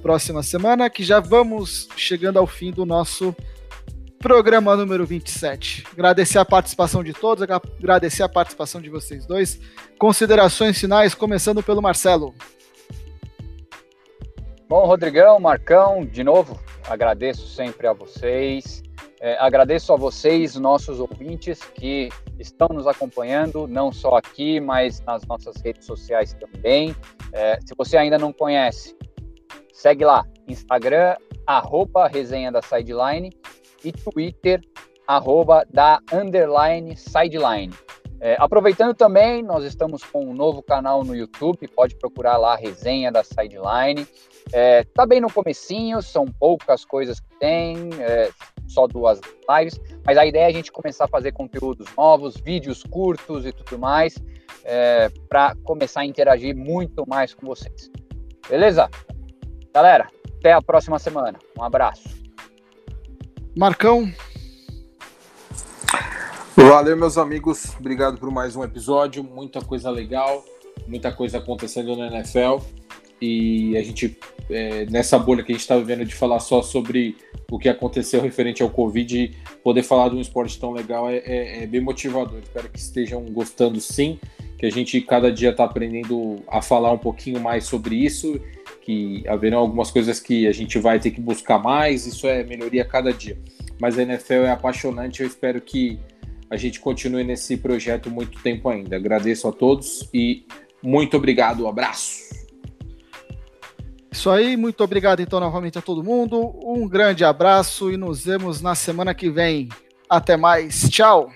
próxima semana, que já vamos chegando ao fim do nosso programa número 27. Agradecer a participação de todos, agradecer a participação de vocês dois. Considerações finais, começando pelo Marcelo. Bom, Rodrigão, Marcão, de novo, agradeço sempre a vocês. É, agradeço a vocês, nossos ouvintes, que estão nos acompanhando, não só aqui, mas nas nossas redes sociais também. É, se você ainda não conhece, segue lá, Instagram, arroba resenha da Sideline e Twitter, arroba da underline sideline. É, aproveitando também, nós estamos com um novo canal no YouTube, pode procurar lá resenha da Sideline. É, tá bem no comecinho, são poucas coisas que tem, é, só duas lives, mas a ideia é a gente começar a fazer conteúdos novos, vídeos curtos e tudo mais, é, para começar a interagir muito mais com vocês. Beleza? Galera, até a próxima semana. Um abraço. Marcão. Valeu, meus amigos. Obrigado por mais um episódio. Muita coisa legal, muita coisa acontecendo na NFL. E a gente, é, nessa bolha que a gente está vivendo de falar só sobre o que aconteceu referente ao Covid, poder falar de um esporte tão legal é, é, é bem motivador. Espero que estejam gostando sim, que a gente cada dia está aprendendo a falar um pouquinho mais sobre isso, que haverão algumas coisas que a gente vai ter que buscar mais, isso é melhoria a cada dia. Mas a NFL é apaixonante, eu espero que a gente continue nesse projeto muito tempo ainda. Agradeço a todos e muito obrigado, um abraço. Isso aí, muito obrigado então novamente a todo mundo. Um grande abraço e nos vemos na semana que vem. Até mais, tchau.